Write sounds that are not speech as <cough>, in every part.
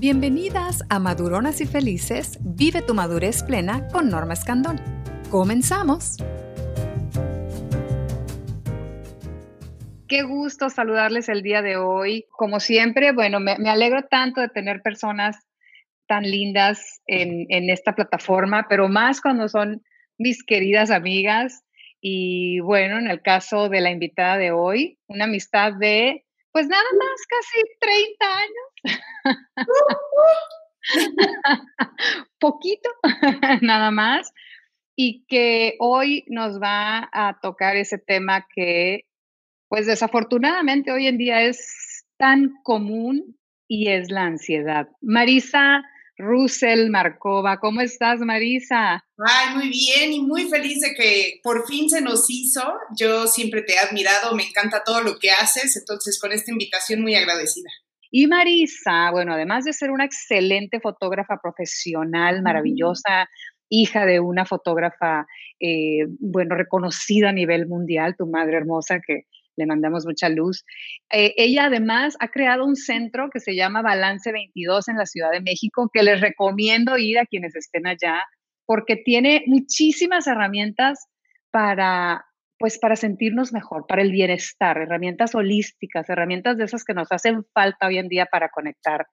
Bienvenidas a Maduronas y Felices, Vive tu madurez plena con Norma Escandón. Comenzamos. Qué gusto saludarles el día de hoy. Como siempre, bueno, me, alegro tanto de tener personas tan lindas en, en esta plataforma, pero más cuando son mis queridas amigas. Y bueno, en el caso de la invitada de hoy, una amistad de, pues nada más, casi 30 años. <laughs> Poquito, <laughs> nada más. Y que hoy nos va a tocar ese tema que, pues desafortunadamente hoy en día es tan común y es la ansiedad. Marisa Russell Marcova, ¿cómo estás, Marisa? Ay, muy bien y muy feliz de que por fin se nos hizo. Yo siempre te he admirado, me encanta todo lo que haces, entonces con esta invitación muy agradecida. Y Marisa, bueno, además de ser una excelente fotógrafa profesional, maravillosa, hija de una fotógrafa, eh, bueno, reconocida a nivel mundial, tu madre hermosa que le mandamos mucha luz. Eh, ella además ha creado un centro que se llama Balance 22 en la Ciudad de México, que les recomiendo ir a quienes estén allá, porque tiene muchísimas herramientas para pues para sentirnos mejor, para el bienestar, herramientas holísticas, herramientas de esas que nos hacen falta hoy en día para conectar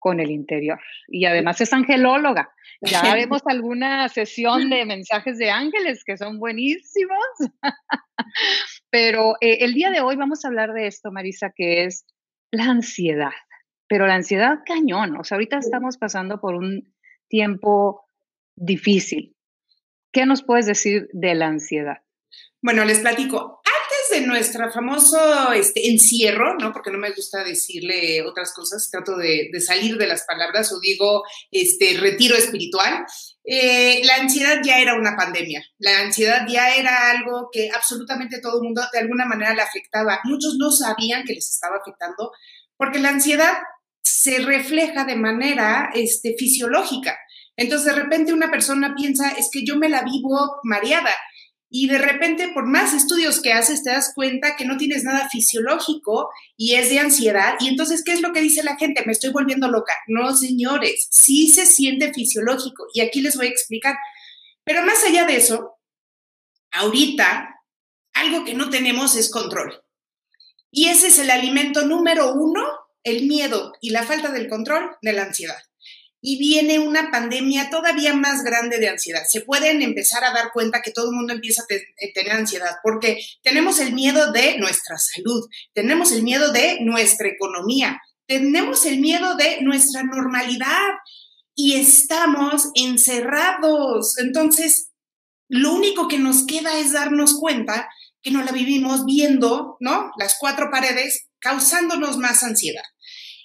con el interior. Y además es angelóloga. Ya haremos alguna sesión de mensajes de ángeles que son buenísimos. <laughs> Pero eh, el día de hoy vamos a hablar de esto, Marisa, que es la ansiedad. Pero la ansiedad cañón. O sea, ahorita estamos pasando por un tiempo difícil. ¿Qué nos puedes decir de la ansiedad? Bueno, les platico. De nuestro famoso este, encierro, ¿no? Porque no me gusta decirle otras cosas, trato de, salir de las palabras o digo este, retiro espiritual. Eh, la ansiedad ya era una pandemia. La ansiedad ya era algo que absolutamente todo el mundo de alguna manera le afectaba. Muchos no sabían que les estaba afectando porque la ansiedad se refleja de manera este, fisiológica. Entonces, de repente una persona piensa, es que yo me la vivo mareada y de repente, por más estudios que haces, te das cuenta que no tienes nada fisiológico y es de ansiedad. Y entonces, ¿qué es lo que dice la gente? Me estoy volviendo loca. No, señores, sí se siente fisiológico. Y aquí les voy a explicar. Pero más allá de eso, ahorita, algo que no tenemos es control. Y ese es el alimento número uno, el miedo y la falta del control de la ansiedad y viene una pandemia todavía más grande de ansiedad. Se pueden empezar a dar cuenta que todo el mundo empieza a eh, tener ansiedad porque tenemos el miedo de nuestra salud, tenemos el miedo de nuestra economía, tenemos el miedo de nuestra normalidad y estamos encerrados. Entonces, lo único que nos queda es darnos cuenta que no la vivimos viendo, ¿no? Las cuatro paredes causándonos más ansiedad.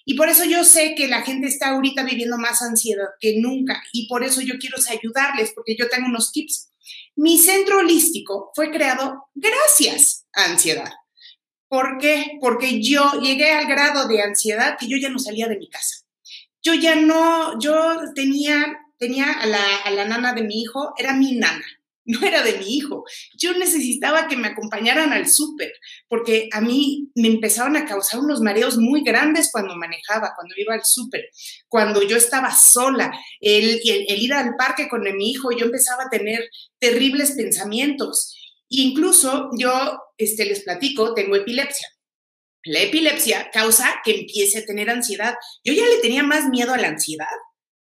Y por eso yo sé que la gente está ahorita viviendo más ansiedad que nunca y por eso yo quiero ayudarles porque yo tengo unos tips. Mi centro holístico fue creado gracias a ansiedad. ¿Por qué? Porque yo llegué al grado de ansiedad que yo ya no salía de mi casa. Yo ya no, yo tenía, tenía a la, a la nana de mi hijo, era mi nana <laughs> no era de mi hijo. Yo necesitaba que me acompañaran al súper, porque a mí me empezaron a causar unos mareos muy grandes cuando manejaba, cuando iba al súper, cuando yo estaba sola, el, el, ir al parque con mi hijo, yo empezaba a tener terribles pensamientos. E incluso yo este, les platico, tengo epilepsia. La epilepsia causa que empiece a tener ansiedad. Yo ya le tenía más miedo a la ansiedad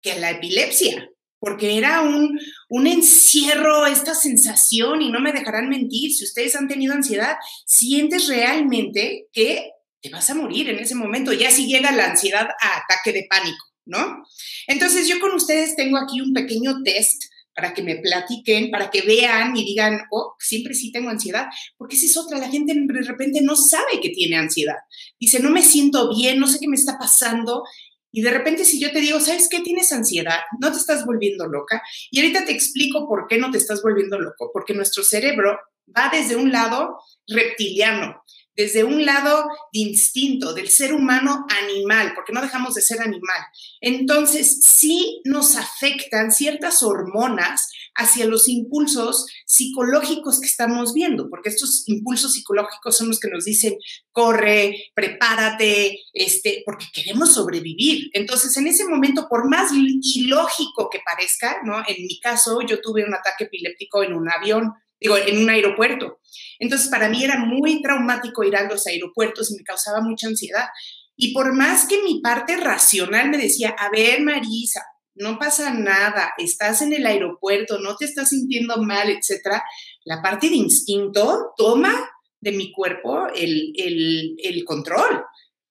que a la epilepsia porque era un, un encierro, esta sensación, y no me dejarán mentir, si ustedes han tenido ansiedad, sientes realmente que te vas a morir en ese momento, ya si llega la ansiedad a ataque de pánico, ¿no? Entonces yo con ustedes tengo aquí un pequeño test para que me platiquen, para que vean y digan, oh, siempre sí tengo ansiedad, porque esa es otra, la gente de repente no sabe que tiene ansiedad. Dice, no me siento bien, no sé qué me está pasando, y de repente si yo te digo, ¿sabes qué? Tienes ansiedad, no te estás volviendo loca. Y ahorita te explico por qué no te estás volviendo loco, porque nuestro cerebro va desde un lado reptiliano, desde un lado de instinto, del ser humano animal, porque no dejamos de ser animal. Entonces, sí nos afectan ciertas hormonas hacia los impulsos psicológicos que estamos viendo, porque estos impulsos psicológicos son los que nos dicen, corre, prepárate, este, porque queremos sobrevivir. Entonces, en ese momento, por más ilógico que parezca, ¿no? En mi caso, yo tuve un ataque epiléptico en un avión, digo, en un aeropuerto. Entonces, para mí era muy traumático ir a los aeropuertos y me causaba mucha ansiedad. Y por más que mi parte racional me decía, a ver, Marisa, no pasa nada, estás en el aeropuerto, no te estás sintiendo mal, etcétera, la parte de instinto toma de mi cuerpo el, el, control.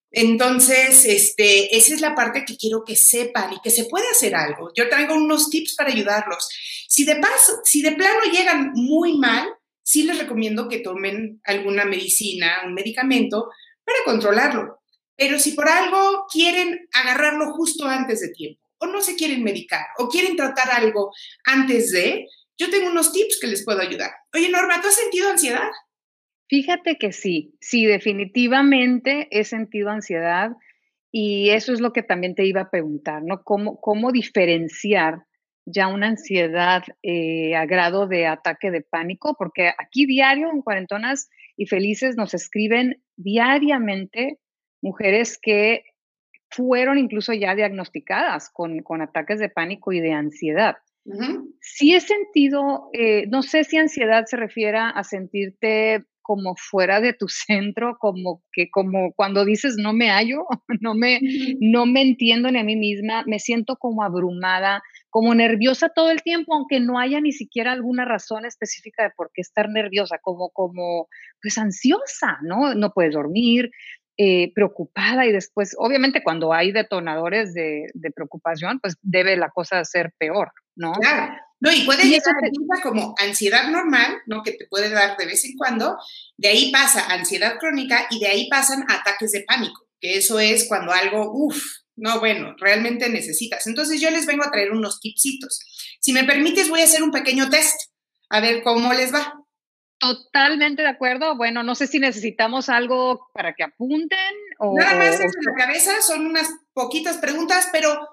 Entonces, este, esa es la parte que quiero que sepan y que se puede hacer algo. Yo traigo unos tips para ayudarlos. Si de paso, si de plano llegan muy mal, sí les recomiendo que tomen alguna medicina, un medicamento para controlarlo. Pero si por algo quieren agarrarlo justo antes de tiempo, o no se quieren medicar, o quieren tratar algo antes de, yo tengo unos tips que les puedo ayudar. Oye, Norma, ¿tú has sentido ansiedad? Fíjate que sí, sí, definitivamente he sentido ansiedad y eso es lo que también te iba a preguntar, ¿no? ¿Cómo, cómo diferenciar ya una ansiedad eh, a grado de ataque de pánico? Porque aquí diario en Cuarentonas y Felices nos escriben diariamente mujeres que fueron incluso ya diagnosticadas con, ataques de pánico y de ansiedad. Sí he sentido, eh, no sé si ansiedad se refiere a sentirte como fuera de tu <laughs> centro, como que como cuando dices no me hallo, <laughs> no me, no me entiendo ni a mí misma, me siento como abrumada, como nerviosa todo el tiempo, aunque no haya ni siquiera alguna razón específica de por qué estar nerviosa, como, como, pues ansiosa, ¿no? No puedes dormir, eh, preocupada y después, obviamente cuando hay detonadores de, preocupación, pues debe la cosa ser peor, ¿no? Claro. No, y puede llegar a como ansiedad normal, ¿no? Que te puede dar de vez en cuando, de ahí pasa ansiedad crónica y de ahí pasan ataques de pánico, que eso es cuando algo, uff, no, bueno, realmente necesitas. Entonces yo les vengo a traer unos tipsitos. Si me permites, voy a hacer un pequeño test, a ver cómo les va. Totalmente de acuerdo. Bueno, no sé si necesitamos algo para que apunten o... Nada más en la cabeza, son unas poquitas preguntas, pero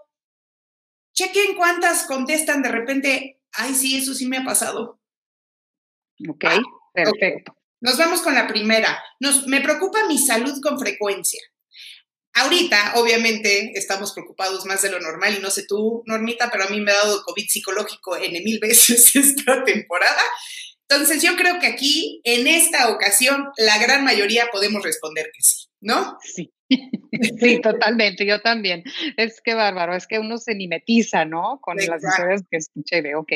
chequen cuántas contestan de repente, ay, sí, eso sí me ha pasado. Ok, perfecto. Nos vamos con la primera. Nos, me preocupa mi salud con frecuencia. Ahorita, obviamente, estamos preocupados más de lo normal y no sé tú, Normita, pero a mí me ha dado COVID psicológico en mil veces <laughs> esta temporada entonces, yo creo que aquí, en esta ocasión, la gran mayoría podemos responder que sí, ¿no? Sí. <laughs> Sí, totalmente, yo también. Es que bárbaro, es que uno se mimetiza, ¿no? Con las historias que escuché de, ok.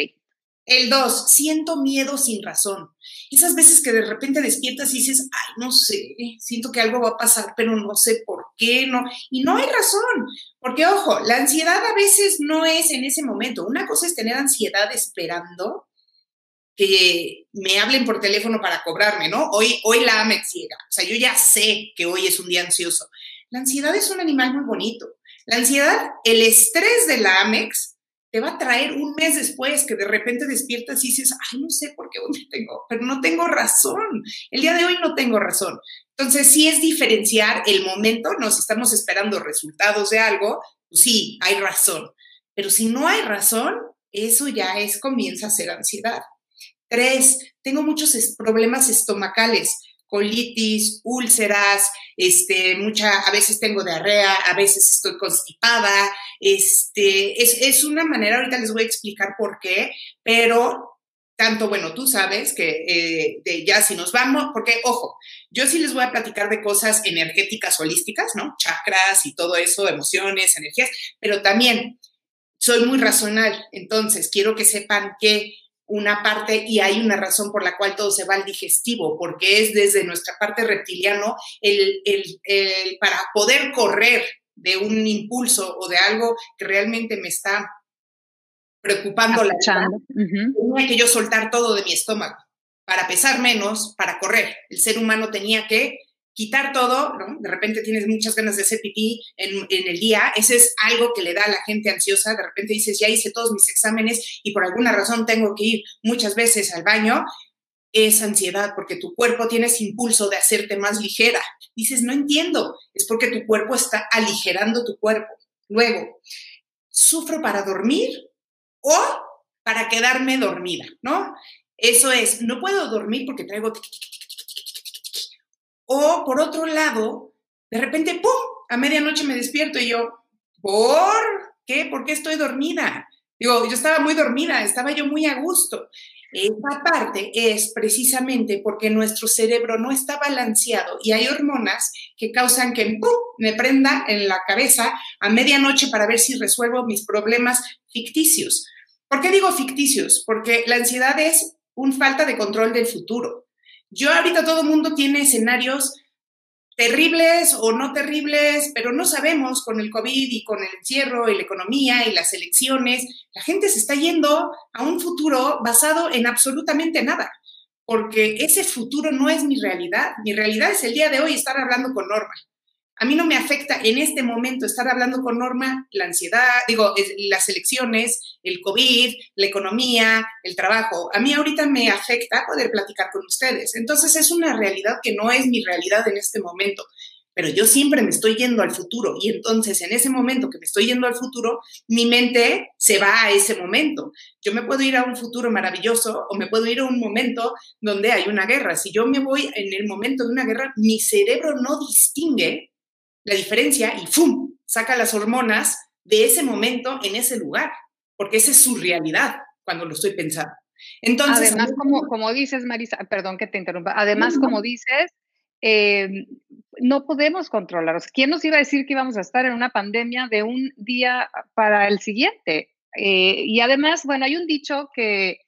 El dos, siento miedo sin razón. Esas veces que de repente despiertas y dices, ay, no sé, siento que algo va a pasar, pero no sé por qué, no. Y no hay razón, porque ojo, la ansiedad a veces no es en ese momento. Una cosa es tener ansiedad esperando que me hablen por teléfono para cobrarme, ¿no? Hoy, hoy la Amex llega. O sea, yo ya sé que hoy es un día ansioso. La ansiedad es un animal muy bonito. La ansiedad, el estrés de la Amex te va a traer un mes después que de repente despiertas y dices, ay, no sé por qué hoy tengo, pero no tengo razón. El día de hoy no tengo razón. Entonces, sí es diferenciar el momento, nos estamos esperando resultados de algo, pues sí, hay razón. Pero si no hay razón, eso ya es, comienza a ser ansiedad. Tres, tengo muchos problemas estomacales, colitis, úlceras, este, mucha, a veces tengo diarrea, a veces estoy constipada, este, es, una manera, ahorita les voy a explicar por qué, pero tanto, bueno, tú sabes que eh, de ya si nos vamos, porque ojo, yo sí les voy a platicar de cosas energéticas holísticas, ¿no? Chakras y todo eso, emociones, energías, pero también soy muy racional, entonces quiero que sepan que una parte y hay una razón por la cual todo se va al digestivo, porque es desde nuestra parte reptiliano el, para poder correr de un impulso o de algo que realmente me está preocupando la tenía que yo soltar todo de mi estómago. Para pesar menos, para correr. El ser humano tenía que quitar todo, ¿no? De repente tienes muchas ganas de hacer pipí en, el día, ese es algo que le da a la gente ansiosa, de repente dices, ya hice todos mis exámenes y por alguna razón tengo que ir muchas veces al baño, es ansiedad porque tu cuerpo tiene ese impulso de hacerte más ligera. Dices, no entiendo, es porque tu cuerpo está aligerando tu cuerpo. Luego, sufro para dormir o para quedarme dormida, ¿no? Eso es, no puedo dormir porque traigo... O por otro lado, de repente, ¡pum! A medianoche me despierto y yo, ¿por qué? ¿Por qué estoy dormida? Digo, yo estaba muy dormida, estaba yo muy a gusto. Esa parte es precisamente porque nuestro cerebro no está balanceado y hay hormonas que causan que ¡pum! me prenda en la cabeza a medianoche para ver si resuelvo mis problemas ficticios. ¿Por qué digo ficticios? Porque la ansiedad es un falta de control del futuro. Yo ahorita todo el mundo tiene escenarios terribles o no terribles, pero no sabemos con el COVID y con el encierro y la economía y las elecciones, la gente se está yendo a un futuro basado en absolutamente nada, porque ese futuro no es mi realidad. Mi realidad es el día de hoy estar hablando con Norma. A mí no me afecta en este momento estar hablando con Norma la ansiedad, digo, las elecciones, el COVID, la economía, el trabajo. A mí ahorita me afecta poder platicar con ustedes. Entonces es una realidad que no es mi realidad en este momento. Pero yo siempre me estoy yendo al futuro y entonces en ese momento que me estoy yendo al futuro, mi mente se va a ese momento. Yo me puedo ir a un futuro maravilloso o me puedo ir a un momento donde hay una guerra. Si yo me voy en el momento de una guerra, mi cerebro no distingue la diferencia y ¡fum! saca las hormonas de ese momento en ese lugar, porque esa es su realidad cuando lo estoy pensando. Entonces, además, como, como dices, Marisa, perdón que te interrumpa, además, como dices, eh, no podemos controlarlos. ¿Quién nos iba a decir que íbamos a estar en una pandemia de un día para el siguiente? Eh, y además, bueno, hay un dicho que,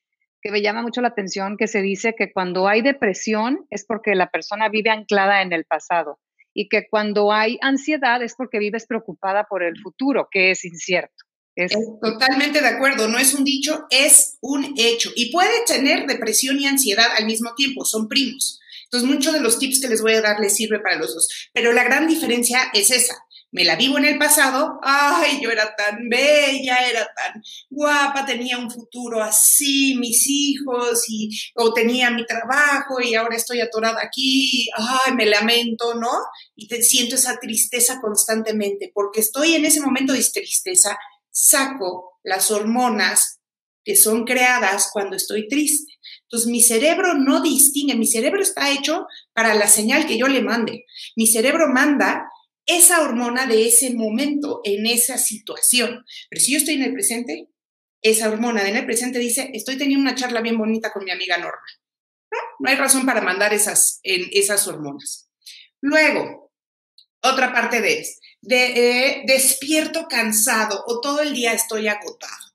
que me llama mucho la atención, que se dice que cuando hay depresión es porque la persona vive anclada en el pasado y que cuando hay ansiedad es porque vives preocupada por el futuro, que es incierto. Es... Totalmente de acuerdo, no es un dicho, es un hecho. Y puede tener depresión y ansiedad al mismo tiempo, son primos. Entonces, muchos de los tips que les voy a dar les sirve para los dos. Pero la gran diferencia es esa me la vivo en el pasado, ay, yo era tan bella, era tan guapa, tenía un futuro así, mis hijos, y, o tenía mi trabajo y ahora estoy atorada aquí, ay, me lamento, ¿no? Y te siento esa tristeza constantemente, porque estoy en ese momento de tristeza, saco las hormonas que son creadas cuando estoy triste. Entonces, mi cerebro no distingue, mi cerebro está hecho para la señal que yo le mande. Mi cerebro manda esa hormona de ese momento, en esa situación. Pero si yo estoy en el presente, esa hormona de en el presente dice, estoy teniendo una charla bien bonita con mi amiga Norma. No, hay razón para mandar esas, en, esas hormonas. Luego, otra parte de es, de, eh, despierto cansado o todo el día estoy agotado.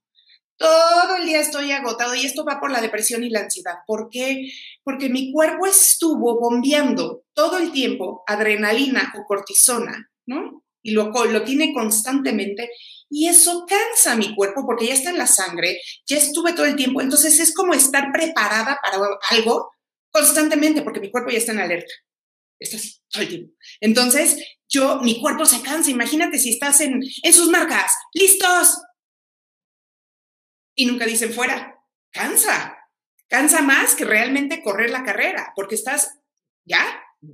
Todo el día estoy agotado y esto va por la depresión y la ansiedad. ¿Por qué? Porque mi cuerpo estuvo bombeando todo el tiempo adrenalina o cortisona, ¿no? Y lo, lo tiene constantemente y eso cansa a mi cuerpo porque ya está en la sangre, ya estuve todo el tiempo. Entonces es como estar preparada para algo constantemente porque mi cuerpo ya está en alerta. Está así todo el tiempo. Entonces, yo, mi cuerpo se cansa. Imagínate si estás en, en sus marcas, listos, y nunca dicen fuera. Cansa, cansa más que realmente correr la carrera, porque estás ya,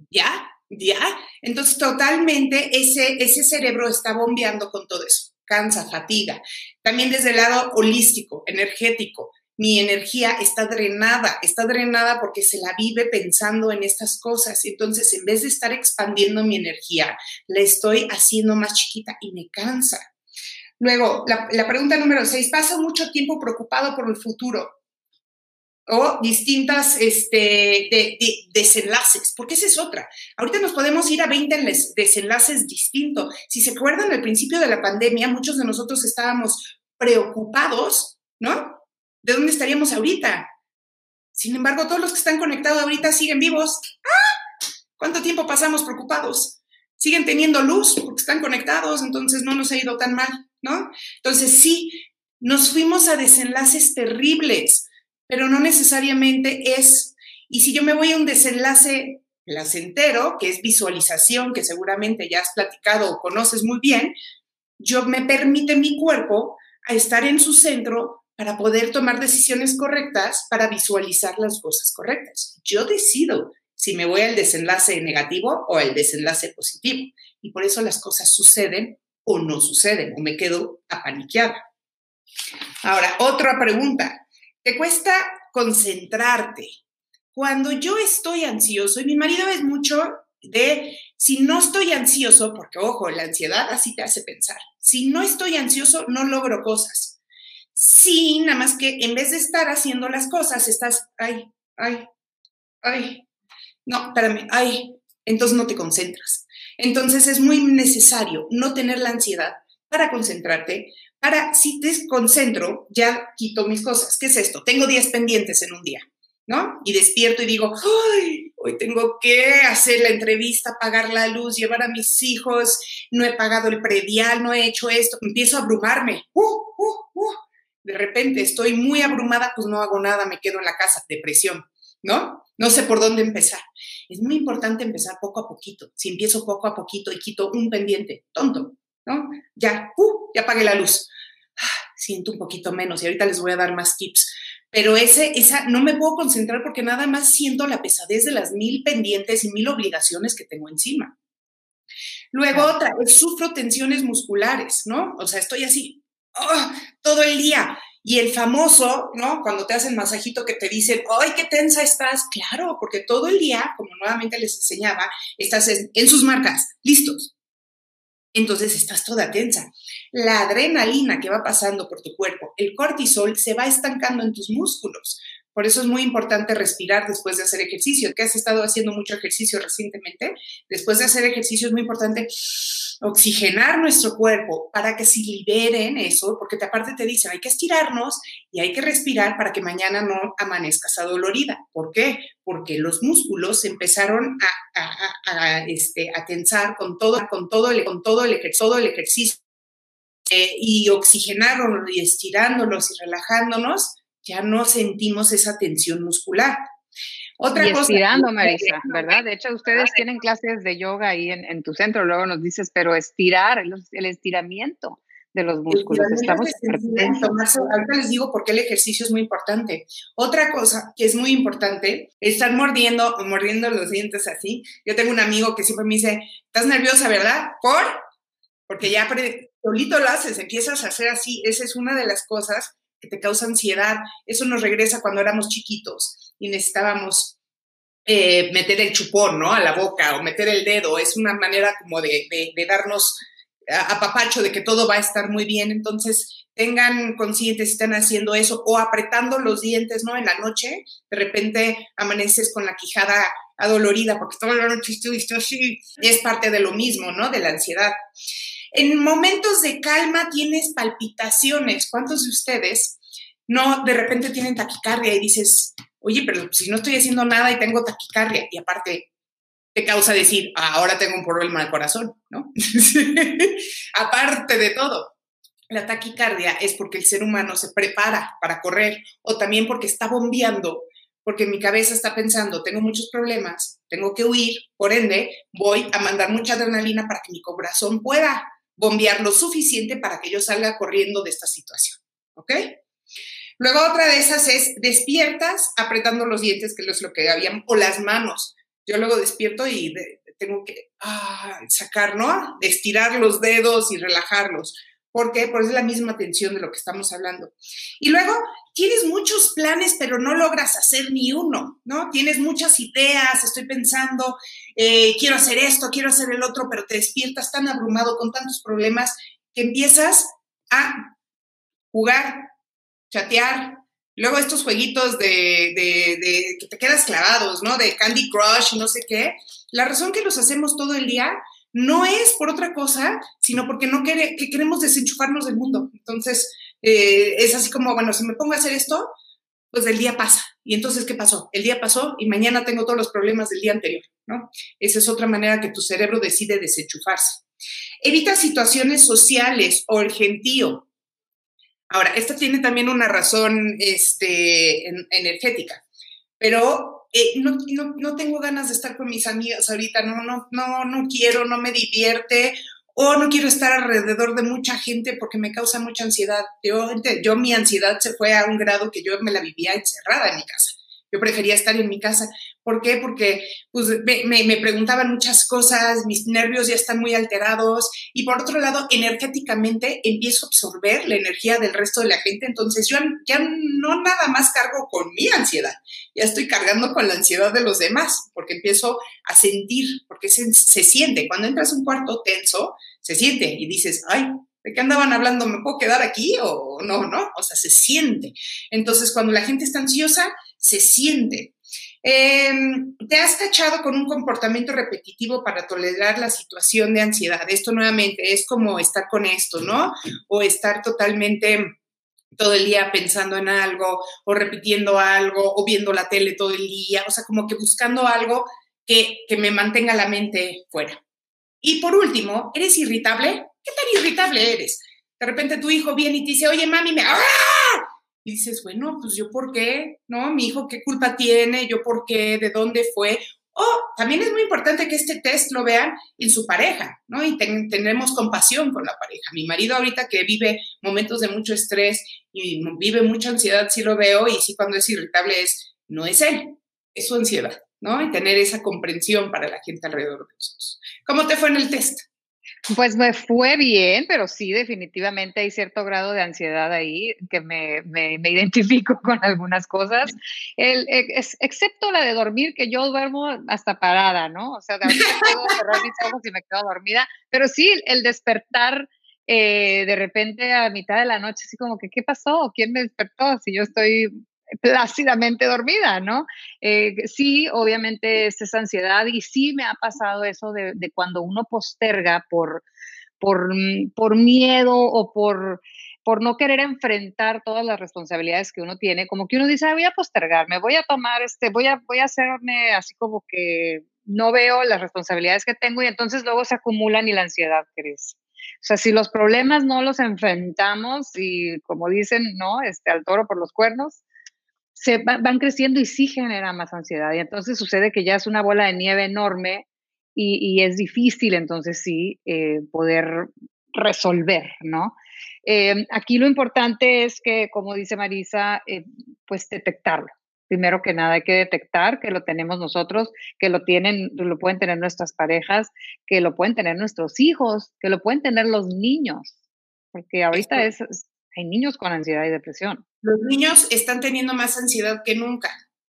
ya, ya. Entonces, totalmente ese, ese cerebro está bombeando con todo eso. Cansa, fatiga. También desde el lado holístico, energético, mi energía está drenada, está drenada porque se la vive pensando en estas cosas. Entonces, en vez de estar expandiendo mi energía, la estoy haciendo más chiquita y me cansa. Luego, la, pregunta número seis, ¿pasa mucho tiempo preocupado por el futuro? O distintas este, desenlaces, porque esa es otra. Ahorita nos podemos ir a 20 desenlaces distintos. Si se acuerdan, al principio de la pandemia, muchos de nosotros estábamos preocupados, ¿no? ¿De dónde estaríamos ahorita? Sin embargo, todos los que están conectados ahorita siguen vivos. ¡Ah! ¿Cuánto tiempo pasamos preocupados? Siguen teniendo luz porque están conectados, entonces no nos ha ido tan mal. Entonces sí, nos fuimos a desenlaces terribles, pero no necesariamente es, y si yo me voy a un desenlace placentero, que es visualización, que seguramente ya has platicado o conoces muy bien, yo me permite mi cuerpo a estar en su centro para poder tomar decisiones correctas, para visualizar las cosas correctas. Yo decido si me voy al desenlace negativo o al desenlace positivo. Y por eso las cosas suceden o no suceden o me quedo apaniqueada. Ahora, otra pregunta. ¿Te cuesta concentrarte? Cuando yo estoy ansioso, y mi marido es mucho de, si no estoy ansioso, porque ojo, la ansiedad así te hace pensar, si no estoy ansioso, no logro cosas. Sí, nada más que en vez de estar haciendo las cosas, estás, ay, ay, ay, no, espérame, ay, entonces no te concentras. Entonces es muy necesario no tener la ansiedad para concentrarte, para, si te concentro, ya quito mis cosas. ¿Qué es esto? Tengo 10 pendientes en un día, ¿no? Y despierto y digo, ay, hoy tengo que hacer la entrevista, pagar la luz, llevar a mis hijos, no he pagado el predial, no he hecho esto, empiezo a abrumarme. Uh, uh, uh. De repente estoy muy abrumada, pues no hago nada, me quedo en la casa, depresión, ¿no? No sé por dónde empezar. Es muy importante empezar poco a poquito. Si empiezo poco a poquito y quito un pendiente, tonto, ¿no? Ya, uh, ya apagué la luz. Ah, siento un poquito menos y ahorita les voy a dar más tips pero ese, esa, no me puedo concentrar porque nada más siento la pesadez de las mil pendientes y mil obligaciones que tengo encima. Luego otra, sufro tensiones musculares, ¿no? O sea, estoy así ¡ah! todo el día. Y el famoso, ¿no? Cuando te hacen masajito que te dicen, ¡ay, qué tensa estás! Claro, porque todo el día, como nuevamente les enseñaba, estás en sus marcas, listos, entonces estás toda tensa. La adrenalina que va pasando por tu cuerpo, el cortisol, se va estancando en tus músculos. Por eso es muy importante respirar después de hacer ejercicio. ¿Que has estado haciendo mucho ejercicio recientemente? Después de hacer ejercicio es muy importante oxigenar nuestro cuerpo para que se liberen eso, porque aparte te dicen, hay que estirarnos y hay que respirar para que mañana no amanezcas adolorida. ¿Por qué? Porque los músculos empezaron a, este, a tensar con todo, con todo, el, con todo, el, todo el ejercicio eh, y oxigenándolos y estirándolos y relajándonos ya no sentimos esa tensión muscular. Otra y estirando, Marisa, ¿verdad? De hecho, ustedes tienen clases de yoga ahí en, tu centro, luego nos dices, pero estirar, el, estiramiento de los músculos. Estamos Ahorita les digo por qué el ejercicio es muy importante. Otra cosa que es muy importante, estar mordiendo, mordiendo los dientes así. Yo tengo un amigo que siempre me dice, ¿estás nerviosa, verdad? ¿Por? Porque ya solito lo haces, empiezas a hacer así. Esa es una de las cosas te causa ansiedad. Eso nos regresa cuando éramos chiquitos y necesitábamos eh, meter el chupón, ¿no? A la boca o meter el dedo. Es una manera como de, de, darnos apapacho de que todo va a estar muy bien. Entonces, tengan conscientes si están haciendo eso o apretando los dientes, ¿no? En la noche, de repente amaneces con la quijada adolorida porque toda la noche estuviste así. Es parte de lo mismo, ¿no? De la ansiedad. En momentos de calma tienes palpitaciones. ¿Cuántos de ustedes no de repente tienen taquicardia y dices, oye, pero si no estoy haciendo nada y tengo taquicardia y aparte te causa decir, ah, ahora tengo un problema de corazón, ¿no? <laughs> aparte de todo. La taquicardia es porque el ser humano se prepara para correr o también porque está bombeando, porque mi cabeza está pensando, tengo muchos problemas, tengo que huir, por ende, voy a mandar mucha adrenalina para que mi corazón pueda bombear lo suficiente para que yo salga corriendo de esta situación. ¿Ok? Luego otra de esas es despiertas apretando los dientes, que es lo que habían, o las manos. Yo luego despierto y tengo que ah, sacar, ¿no? Estirar los dedos y relajarlos. ¿Por qué? Porque es la misma tensión de lo que estamos hablando. Y luego tienes muchos planes, pero no logras hacer ni uno, ¿no? Tienes muchas ideas, estoy pensando, eh, quiero hacer esto, quiero hacer el otro, pero te despiertas tan abrumado con tantos problemas que empiezas a jugar, chatear, luego estos jueguitos de, que te quedas clavados, ¿no? De Candy Crush, no sé qué. La razón que los hacemos todo el día no es por otra cosa, sino porque no que queremos desenchufarnos del mundo. Entonces, eh, es así como, bueno, si me pongo a hacer esto, pues el día pasa. Y entonces, ¿qué pasó? El día pasó y mañana tengo todos los problemas del día anterior, ¿no? Esa es otra manera que tu cerebro decide desenchufarse. Evita situaciones sociales o el gentío. Ahora, esta tiene también una razón este, energética, pero eh, no, no, tengo ganas de estar con mis amigas ahorita, no, no, no, no quiero, no me divierte, o no quiero estar alrededor de mucha gente porque me causa mucha ansiedad. Yo mi ansiedad se fue a un grado que yo me la vivía encerrada en mi casa. Yo prefería estar en mi casa. ¿Por qué? Porque pues, me, me, preguntaban muchas cosas, mis nervios ya están muy alterados y por otro lado, energéticamente empiezo a absorber la energía del resto de la gente. Entonces yo ya no nada más cargo con mi ansiedad, ya estoy cargando con la ansiedad de los demás porque empiezo a sentir, porque se, se siente. Cuando entras a un cuarto tenso, se siente y dices, ay, ¿De qué andaban hablando? ¿Me puedo quedar aquí o no? ¿No? O sea, se siente. Entonces, cuando la gente está ansiosa, se siente. Em, te has cachado con un comportamiento repetitivo para tolerar la situación de ansiedad. Esto nuevamente es como estar con esto, ¿no? O estar totalmente todo el día pensando en algo o repitiendo algo o viendo la tele todo el día, o sea, como que buscando algo que, que me mantenga la mente fuera. Y por último, ¿eres irritable? ¿Qué tan irritable eres? De repente tu hijo viene y te dice, oye, mami, me... ¡Ah! Y dices, bueno, pues yo por qué, ¿no? Mi hijo, ¿qué culpa tiene? ¿Yo por qué? ¿De dónde fue? O también es muy importante que este test lo vean en su pareja, ¿no? Y tenemos compasión con la pareja. Mi marido ahorita que vive momentos de mucho estrés y vive mucha ansiedad, sí lo veo y sí cuando es irritable es, no es él, es su ansiedad, ¿no? Y tener esa comprensión para la gente alrededor de nosotros. ¿Cómo te fue en el test? Pues me fue bien, pero sí, definitivamente hay cierto grado de ansiedad ahí que me, me, identifico <laughs> con algunas cosas, el, es, excepto la de dormir, que yo duermo hasta parada, ¿no? O sea, de puedo cerrar mis ojos y me quedo dormida, pero sí, el despertar eh, de repente a mitad de la noche, así como que, ¿qué pasó? ¿Quién me despertó? Si yo estoy plácidamente dormida, ¿no? Eh, sí, obviamente es esa ansiedad y sí me ha pasado eso de, cuando uno posterga por, por, mm, por miedo o por, por no querer enfrentar todas las responsabilidades que uno tiene, como que uno dice, voy a postergarme, voy a tomar, este, voy a, voy a hacerme así como que no veo las responsabilidades que tengo y entonces luego se acumulan y la ansiedad crece. O sea, si los problemas no los enfrentamos y como dicen, ¿no? Este, al toro por los cuernos, se van creciendo y sí genera más ansiedad. Y entonces sucede que ya es una bola de nieve enorme y, es difícil entonces sí eh, poder resolver, ¿no? Eh, aquí lo importante es que, como dice Marisa, eh, pues detectarlo. Primero que nada hay que detectar que lo tenemos nosotros, que lo tienen, lo pueden tener nuestras parejas, que lo pueden tener nuestros hijos, que lo pueden tener los niños, porque ahorita es, hay niños con ansiedad y depresión. Los niños están teniendo más ansiedad que nunca.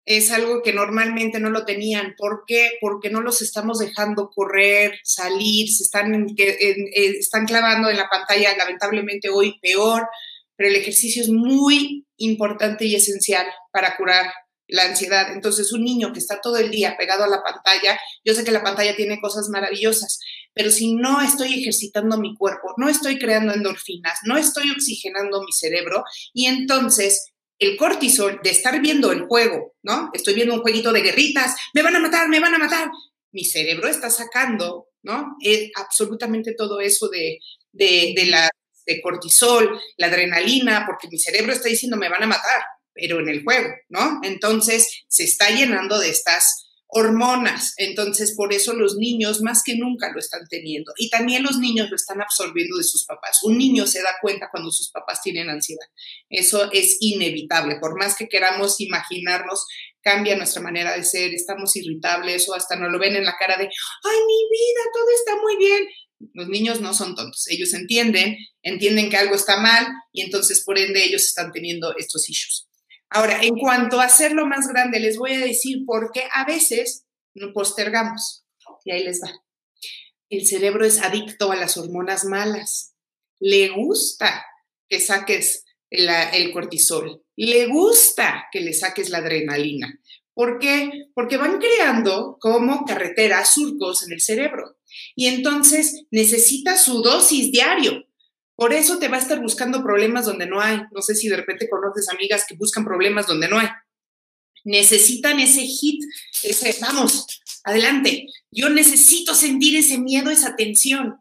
Es algo que normalmente no lo tenían. ¿Por qué? Porque no los estamos dejando correr, salir, se están, están clavando en la pantalla, lamentablemente hoy peor, pero el ejercicio es muy importante y esencial para curar la ansiedad. Entonces, un niño que está todo el día pegado a la pantalla, yo sé que la pantalla tiene cosas maravillosas, pero si no estoy ejercitando mi cuerpo, no estoy creando endorfinas, no estoy oxigenando mi cerebro, y entonces el cortisol de estar viendo el juego, ¿no? Estoy viendo un jueguito de guerritas, me van a matar, me van a matar. Mi cerebro está sacando, ¿no? Es absolutamente todo eso de, de, de la de cortisol, la adrenalina, porque mi cerebro está diciendo me van a matar, pero en el juego, ¿no? Entonces se está llenando de estas hormonas. Entonces, por eso los niños más que nunca lo están teniendo. Y también los niños lo están absorbiendo de sus papás. Un niño se da cuenta cuando sus papás tienen ansiedad. Eso es inevitable. Por más que queramos imaginarnos, cambia nuestra manera de ser, estamos irritables o hasta nos lo ven en la cara de, ay, mi vida, todo está muy bien. Los niños no son tontos, ellos entienden, entienden que algo está mal y entonces por ende ellos están teniendo estos issues. Ahora, en cuanto a hacerlo más grande, les voy a decir por qué a veces postergamos. Y ahí les va. El cerebro es adicto a las hormonas malas. Le gusta que saques el cortisol. Le gusta que le saques la adrenalina. ¿Por qué? Porque van creando como carreteras, surcos en el cerebro. Y entonces necesita su dosis diario. Por eso te va a estar buscando problemas donde no hay. No sé si de repente conoces amigas que buscan problemas donde no hay. Necesitan ese hit, ese, vamos, adelante. Yo necesito sentir ese miedo, esa tensión.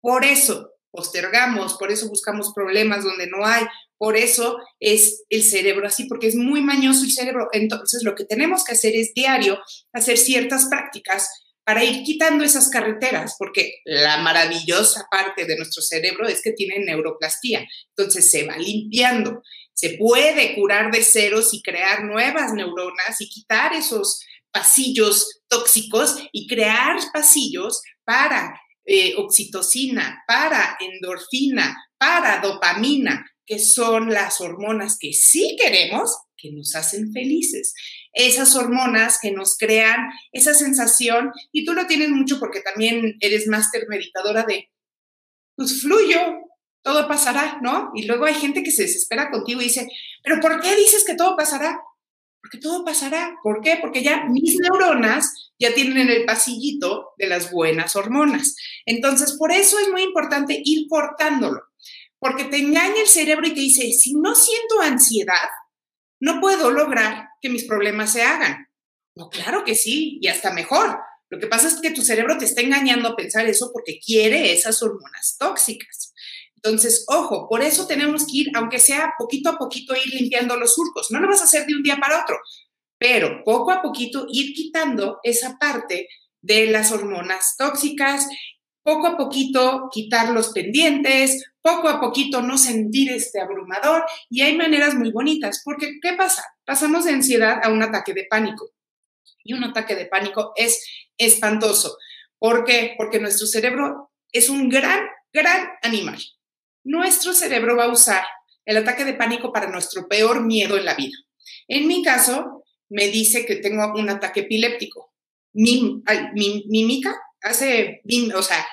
Por eso postergamos, por eso buscamos problemas donde no hay, por eso es el cerebro así, porque es muy mañoso el cerebro. Entonces, lo que tenemos que hacer es diario hacer ciertas prácticas para ir quitando esas carreteras, porque la maravillosa parte de nuestro cerebro es que tiene neuroplastía, entonces se va limpiando. se puede curar de ceros y crear nuevas neuronas y quitar esos pasillos tóxicos y crear pasillos para eh, oxitocina, para endorfina, para dopamina, que son las hormonas que sí queremos, que nos hacen felices. Esas hormonas que nos crean esa sensación, y tú lo tienes mucho porque también eres máster meditadora de, pues fluyo, todo pasará, ¿no? Y luego hay gente que se desespera contigo y dice, pero ¿por qué dices que todo pasará? Porque todo pasará. ¿Por qué? Porque ya mis neuronas ya tienen el pasillito de las buenas hormonas. Entonces, por eso es muy importante ir cortándolo, porque te engaña el cerebro y te dice, si no siento ansiedad, no puedo lograr que mis problemas se hagan. Claro que sí, y hasta mejor. Lo que pasa es que tu cerebro te está engañando a pensar eso porque quiere esas hormonas tóxicas. Entonces, ojo, por eso tenemos que ir, aunque sea poquito a poquito, ir limpiando los surcos. No lo vas a hacer de un día para otro, pero poco a poquito ir quitando esa parte de las hormonas tóxicas, poco a poquito quitar los pendientes, poco a poquito no sentir este abrumador y hay maneras muy bonitas, porque ¿qué pasa? Pasamos de ansiedad a un ataque de pánico y un ataque de pánico es espantoso. ¿Por qué? Porque nuestro cerebro es un gran, gran animal. Nuestro cerebro va a usar el ataque de pánico para nuestro peor miedo en la vida. En mi caso, me dice que tengo un ataque epiléptico. Mi, mímica hace, o sea,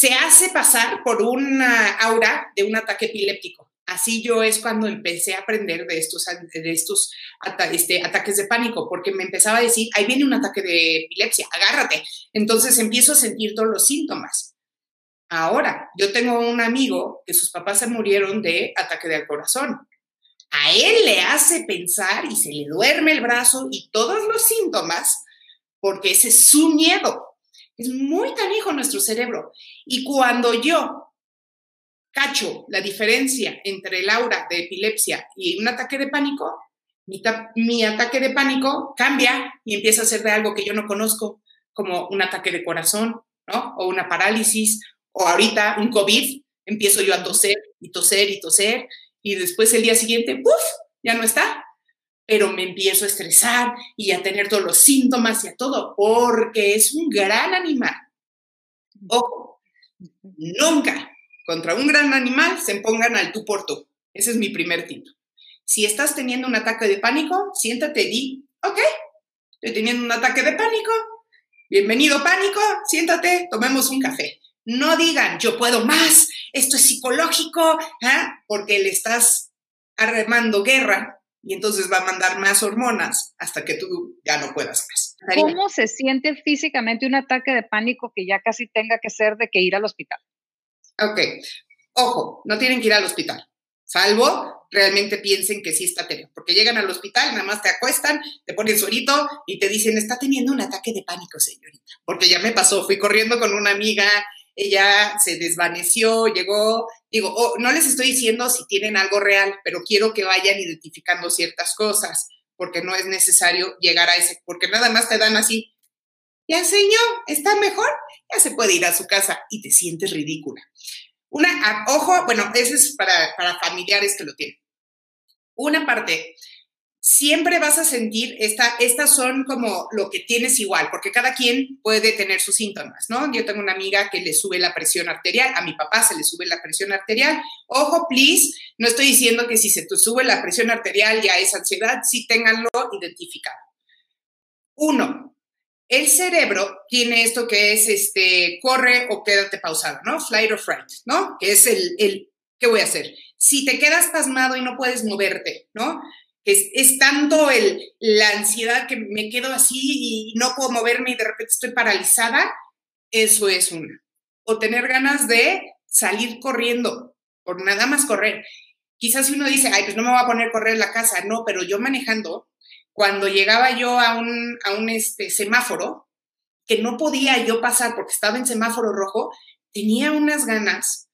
se hace pasar por una aura de un ataque epiléptico. Así yo es cuando empecé a aprender de estos, de estos este, ataques de pánico, porque me empezaba a decir, ahí viene un ataque de epilepsia, agárrate. Entonces empiezo a sentir todos los síntomas. Ahora, yo tengo un amigo que sus papás se murieron de ataque del corazón a él le hace pensar y se le duerme el brazo y todos los síntomas, porque ese es su miedo. Es muy canijo nuestro cerebro. Y cuando yo cacho la diferencia entre el aura de epilepsia y un ataque de pánico, mi, mi, ataque de pánico cambia y empieza a ser de algo que yo no conozco, como un ataque de corazón, ¿no? O una parálisis, o ahorita un COVID, empiezo yo a toser y toser y toser, y después el día siguiente, ¡puf! Ya no está. Pero me empiezo a estresar y a tener todos los síntomas y a todo, porque es un gran animal. Ojo, nunca contra un gran animal se pongan al tú por tú. Ese es mi primer tip. Si estás teniendo un ataque de pánico, siéntate y di, ok, estoy teniendo un ataque de pánico, bienvenido pánico, siéntate, tomemos un café. No digan, yo puedo más, esto es psicológico, ¿ah? porque le estás armando guerra y entonces va a mandar más hormonas hasta que tú ya no puedas más. ¿Cómo se siente físicamente un ataque de pánico que ya casi tenga que ser de que ir al hospital? Ok, ojo, no tienen que ir al hospital, salvo realmente piensen que sí está teniendo, porque llegan al hospital, nada más te acuestan, te ponen suerito y te dicen, está teniendo un ataque de pánico, señorita, porque ya me pasó, fui corriendo con una amiga ella se desvaneció, llegó, digo, oh, no les estoy diciendo si tienen algo real, pero quiero que vayan identificando ciertas cosas, porque no es necesario llegar a ese, porque nada más te dan así, ya señor, está mejor, ya se puede ir a su casa y te sientes ridícula. Una, ojo, bueno, eso es para, para familiares que lo tienen. Una parte, siempre vas a sentir, esta, estas son como lo que tienes igual, porque cada quien puede tener sus síntomas, ¿no? Yo tengo una amiga que le sube la presión arterial, a mi papá se le sube la presión arterial. Ojo, please, no estoy diciendo que si se te sube la presión arterial ya es ansiedad, sí ténganlo identificado. Uno, el cerebro tiene esto que es, este, corre o quédate pausado, ¿no? Flight or fright, ¿no? Que es el, el, ¿qué voy a hacer? Si te quedas pasmado y no puedes moverte, ¿no? Es, tanto el, la ansiedad que me quedo así y no puedo moverme y de repente estoy paralizada, eso es una. O tener ganas de salir corriendo, por nada más correr. Quizás uno dice, ay, pues no me voy a poner a correr en la casa, no, pero yo manejando, cuando llegaba yo a un, a un este, semáforo, que no podía yo pasar porque estaba en semáforo rojo, tenía unas ganas,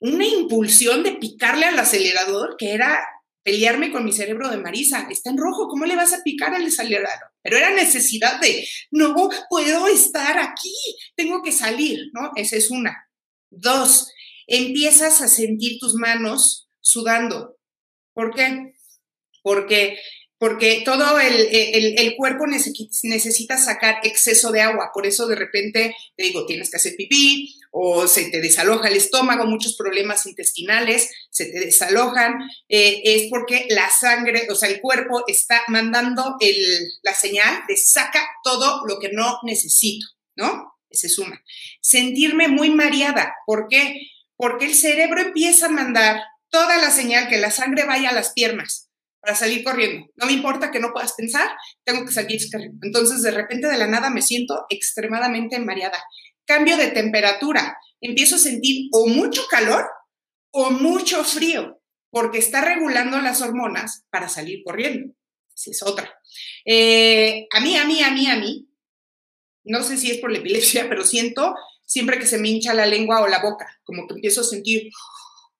una impulsión de picarle al acelerador que era pelearme con mi cerebro de Marisa. Está en rojo, ¿cómo le vas a picar al acelerador? Pero era necesidad de, no puedo estar aquí, tengo que salir, ¿no? Esa es una. Dos, empiezas a sentir tus manos sudando. ¿Por qué? Porque porque todo el, cuerpo necesita sacar exceso de agua, por eso de repente te digo, tienes que hacer pipí o se te desaloja el estómago, muchos problemas intestinales se te desalojan, eh, es porque la sangre, o sea, el cuerpo está mandando la señal de saca todo lo que no necesito, ¿no? Se suma. Sentirme muy mareada, ¿por qué? Porque el cerebro empieza a mandar toda la señal que la sangre vaya a las piernas para salir corriendo. No me importa que no puedas pensar, tengo que salir corriendo. Entonces, de repente, de la nada, me siento extremadamente mareada. Cambio de temperatura. Empiezo a sentir o mucho calor o mucho frío, porque está regulando las hormonas para salir corriendo. Esa es otra. Eh, a mí, a mí, a mí, a mí, no sé si es por la epilepsia, pero siento siempre que se me hincha la lengua o la boca, como que empiezo a sentir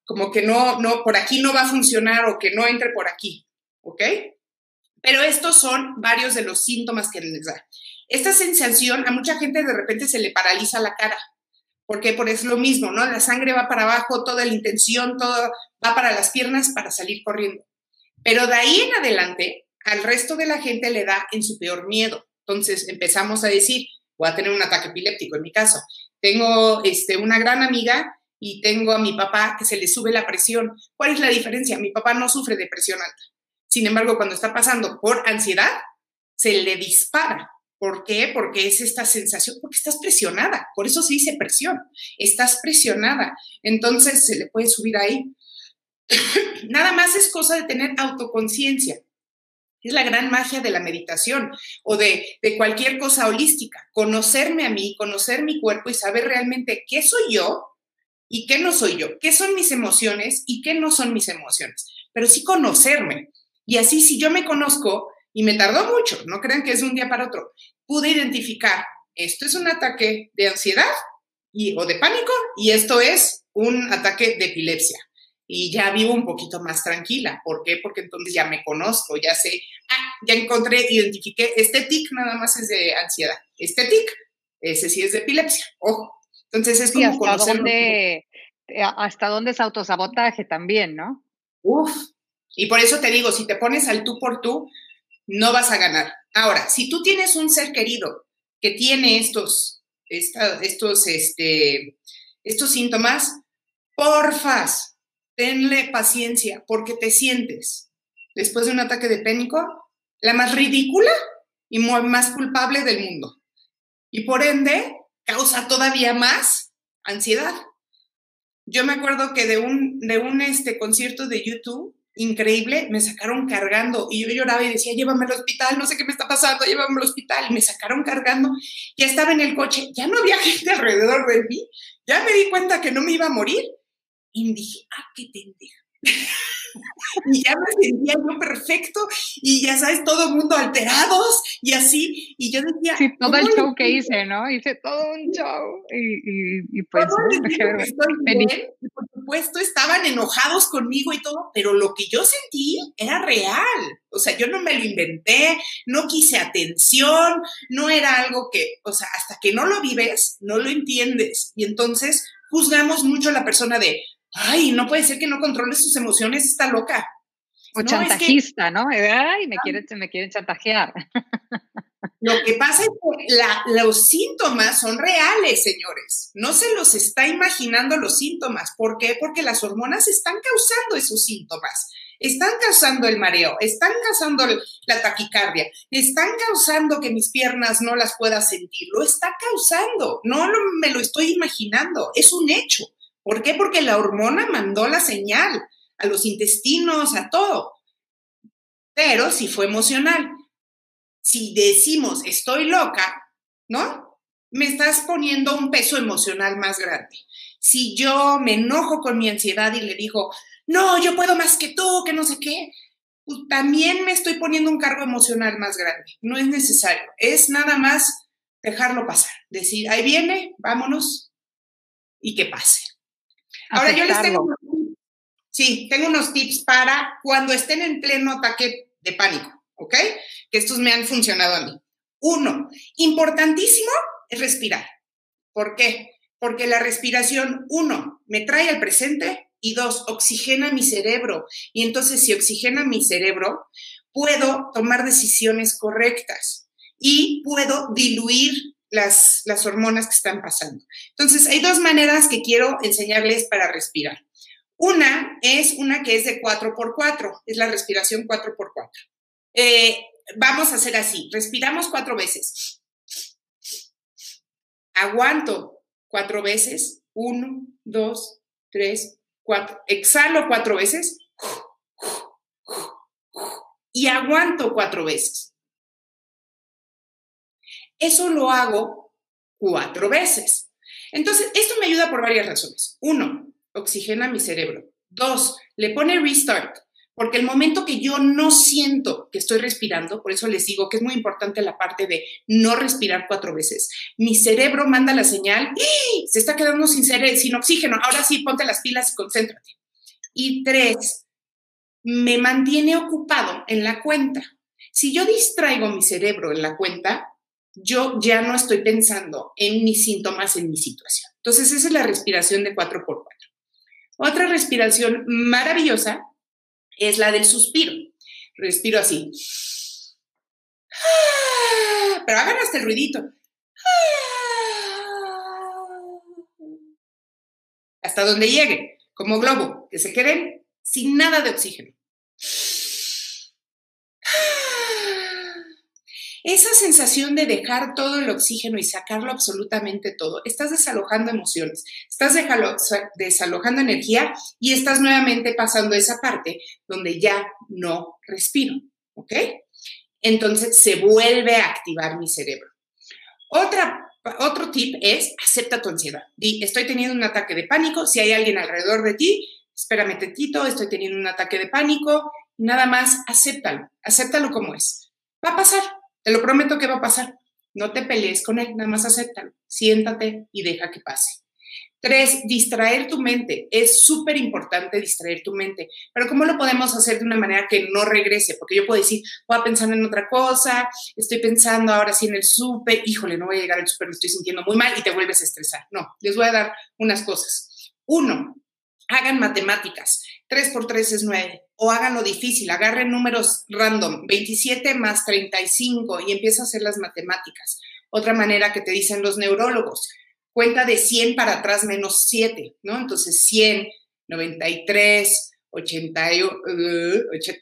como que no, no, por aquí no va a funcionar o que no entre por aquí. ¿Ok? Pero estos son varios de los síntomas que les da. Esta sensación a mucha gente de repente se le paraliza la cara. porque Por es lo mismo, ¿no? La sangre va para abajo, toda la intención, todo va para las piernas para salir corriendo. Pero de ahí en adelante, al resto de la gente le da en su peor miedo. Entonces empezamos a decir, voy a tener un ataque epiléptico en mi caso. Tengo este, una gran amiga y tengo a mi papá que se le sube la presión. ¿Cuál es la diferencia? Mi papá no sufre de presión alta. Sin embargo, cuando está pasando por ansiedad, se le dispara. ¿Por qué? Porque es esta sensación, porque estás presionada. Por eso se dice presión. Estás presionada. Entonces se le puede subir ahí. <coughs> Nada más es cosa de tener autoconciencia. Es la gran magia de la meditación o de, cualquier cosa holística. Conocerme a mí, conocer mi cuerpo y saber realmente qué soy yo y qué no soy yo, qué son mis emociones y qué no son mis emociones. Pero sí conocerme. Y así, si yo me conozco, y me tardó mucho, no crean que es un día para otro, pude identificar, esto es un ataque de ansiedad y, o de pánico y esto es un ataque de epilepsia. Y ya vivo un poquito más tranquila. ¿Por qué? Porque entonces ya me conozco, ya sé, ah, ya encontré, identifiqué, este tic nada más es de ansiedad, este tic, ese sí es de epilepsia, ojo. Entonces es como hasta dónde, eh, hasta dónde es autosabotaje también, ¿no? Uf, y por eso te digo, si te pones al tú por tú, no vas a ganar. Ahora, si tú tienes un ser querido que tiene estos, estos, este, estos síntomas, porfas, tenle paciencia, porque te sientes, después de un ataque de pánico, la más ridícula y más culpable del mundo. Y por ende, causa todavía más ansiedad. Yo me acuerdo que de un, de un este, concierto de YouTube, increíble, me sacaron cargando y yo lloraba y decía, llévame al hospital, no sé qué me está pasando, llévame al hospital. Y me sacaron cargando, ya estaba en el coche, ya no había <laughs> gente alrededor de mí, ya me di cuenta que no me iba a morir. Y dije, ah, qué pendeja. <laughs> <laughs> y ya me sentía yo perfecto y ya sabes, todo el mundo alterados y así. Y yo decía... Sí, todo el show que hice, ¿no? Hice todo un show y, y, pues... por supuesto, estaban enojados conmigo y todo, pero lo que yo sentí era real. O sea, yo no me lo inventé, no quise atención, no era algo que, o sea, hasta que no lo vives, no lo entiendes. Y entonces juzgamos mucho a la persona de, ay, no puede ser que no controle sus emociones, está loca. O chantajista, ¿no? Ay, me quieren, me quieren chantajear. Lo que pasa es que los síntomas son reales, señores. No se los está imaginando los síntomas. ¿Por qué? Porque las hormonas están causando esos síntomas. Están causando el mareo, están causando la taquicardia, están causando que mis piernas no las pueda sentir. Lo está causando. No me lo estoy imaginando. Es un hecho. ¿Por qué? Porque la hormona mandó la señal a los intestinos, a todo. Pero si fue emocional. Si decimos estoy loca, ¿no? Me estás poniendo un peso emocional más grande. Si yo me enojo con mi ansiedad y le digo, no, yo puedo más que tú, que no sé qué, pues también me estoy poniendo un cargo emocional más grande. No es necesario. Es nada más dejarlo pasar. Decir, ahí viene, vámonos y que pase. Ahora yo les tengo, sí, tengo unos tips para cuando estén en pleno ataque de pánico, ¿ok? Que estos me han funcionado a mí. Uno, importantísimo es respirar. ¿Por qué? Porque la respiración, uno, me trae al presente Y dos, oxigena mi cerebro. Y entonces si oxigena mi cerebro, puedo tomar decisiones correctas y puedo diluir las, hormonas que están pasando. Entonces, hay dos maneras que quiero enseñarles para respirar. Una es una que es de 4x4, es la respiración 4x4. Eh, vamos a hacer así, respiramos cuatro veces. Aguanto cuatro veces, uno, dos, tres, cuatro. Exhalo cuatro veces y aguanto cuatro veces. Eso lo hago cuatro veces. Entonces, esto me ayuda por varias razones. Uno, oxigena mi cerebro. Dos, le pone restart, porque el momento que yo no siento que estoy respirando, por eso les digo que es muy importante la parte de no respirar cuatro veces, mi cerebro manda la señal, ¡y! se está quedando sin, sin oxígeno, ahora sí, ponte las pilas y concéntrate. Y tres, me mantiene ocupado en la cuenta. Si yo distraigo mi cerebro en la cuenta, yo ya no estoy pensando en mis síntomas, en mi situación. Entonces, esa es la respiración de 4x4. Otra respiración maravillosa es la del suspiro. Respiro así. Pero hagan hasta el ruidito. Hasta donde llegue, como globo, que se queden sin nada de oxígeno. Esa sensación de dejar todo el oxígeno y sacarlo absolutamente todo, estás desalojando emociones, estás desalojando energía y estás nuevamente pasando esa parte donde ya no respiro, ¿ok? Entonces se vuelve a activar mi cerebro. Otra, otro tip es acepta tu ansiedad. Di, estoy teniendo un ataque de pánico, si hay alguien alrededor de ti, espérame tantito, estoy teniendo un ataque de pánico, nada más acéptalo, acéptalo como es. Va a pasar, te lo prometo que va a pasar. No te pelees con él, nada más acéptalo. Siéntate y deja que pase. Tres, distraer tu mente. Es súper importante distraer tu mente. Pero ¿cómo lo podemos hacer de una manera que no regrese? Porque yo puedo decir, voy a pensar en otra cosa, estoy pensando ahora sí en el súper, híjole, no voy a llegar al súper, me estoy sintiendo muy mal y te vuelves a estresar. No, les voy a dar unas cosas. Uno, hagan matemáticas. 3 por 3 es 9. O háganlo difícil, agarren números random, 27 más 35 y empieza a hacer las matemáticas. Otra manera que te dicen los neurólogos, cuenta de 100 para atrás menos 7, ¿no? Entonces 100, 93, 80,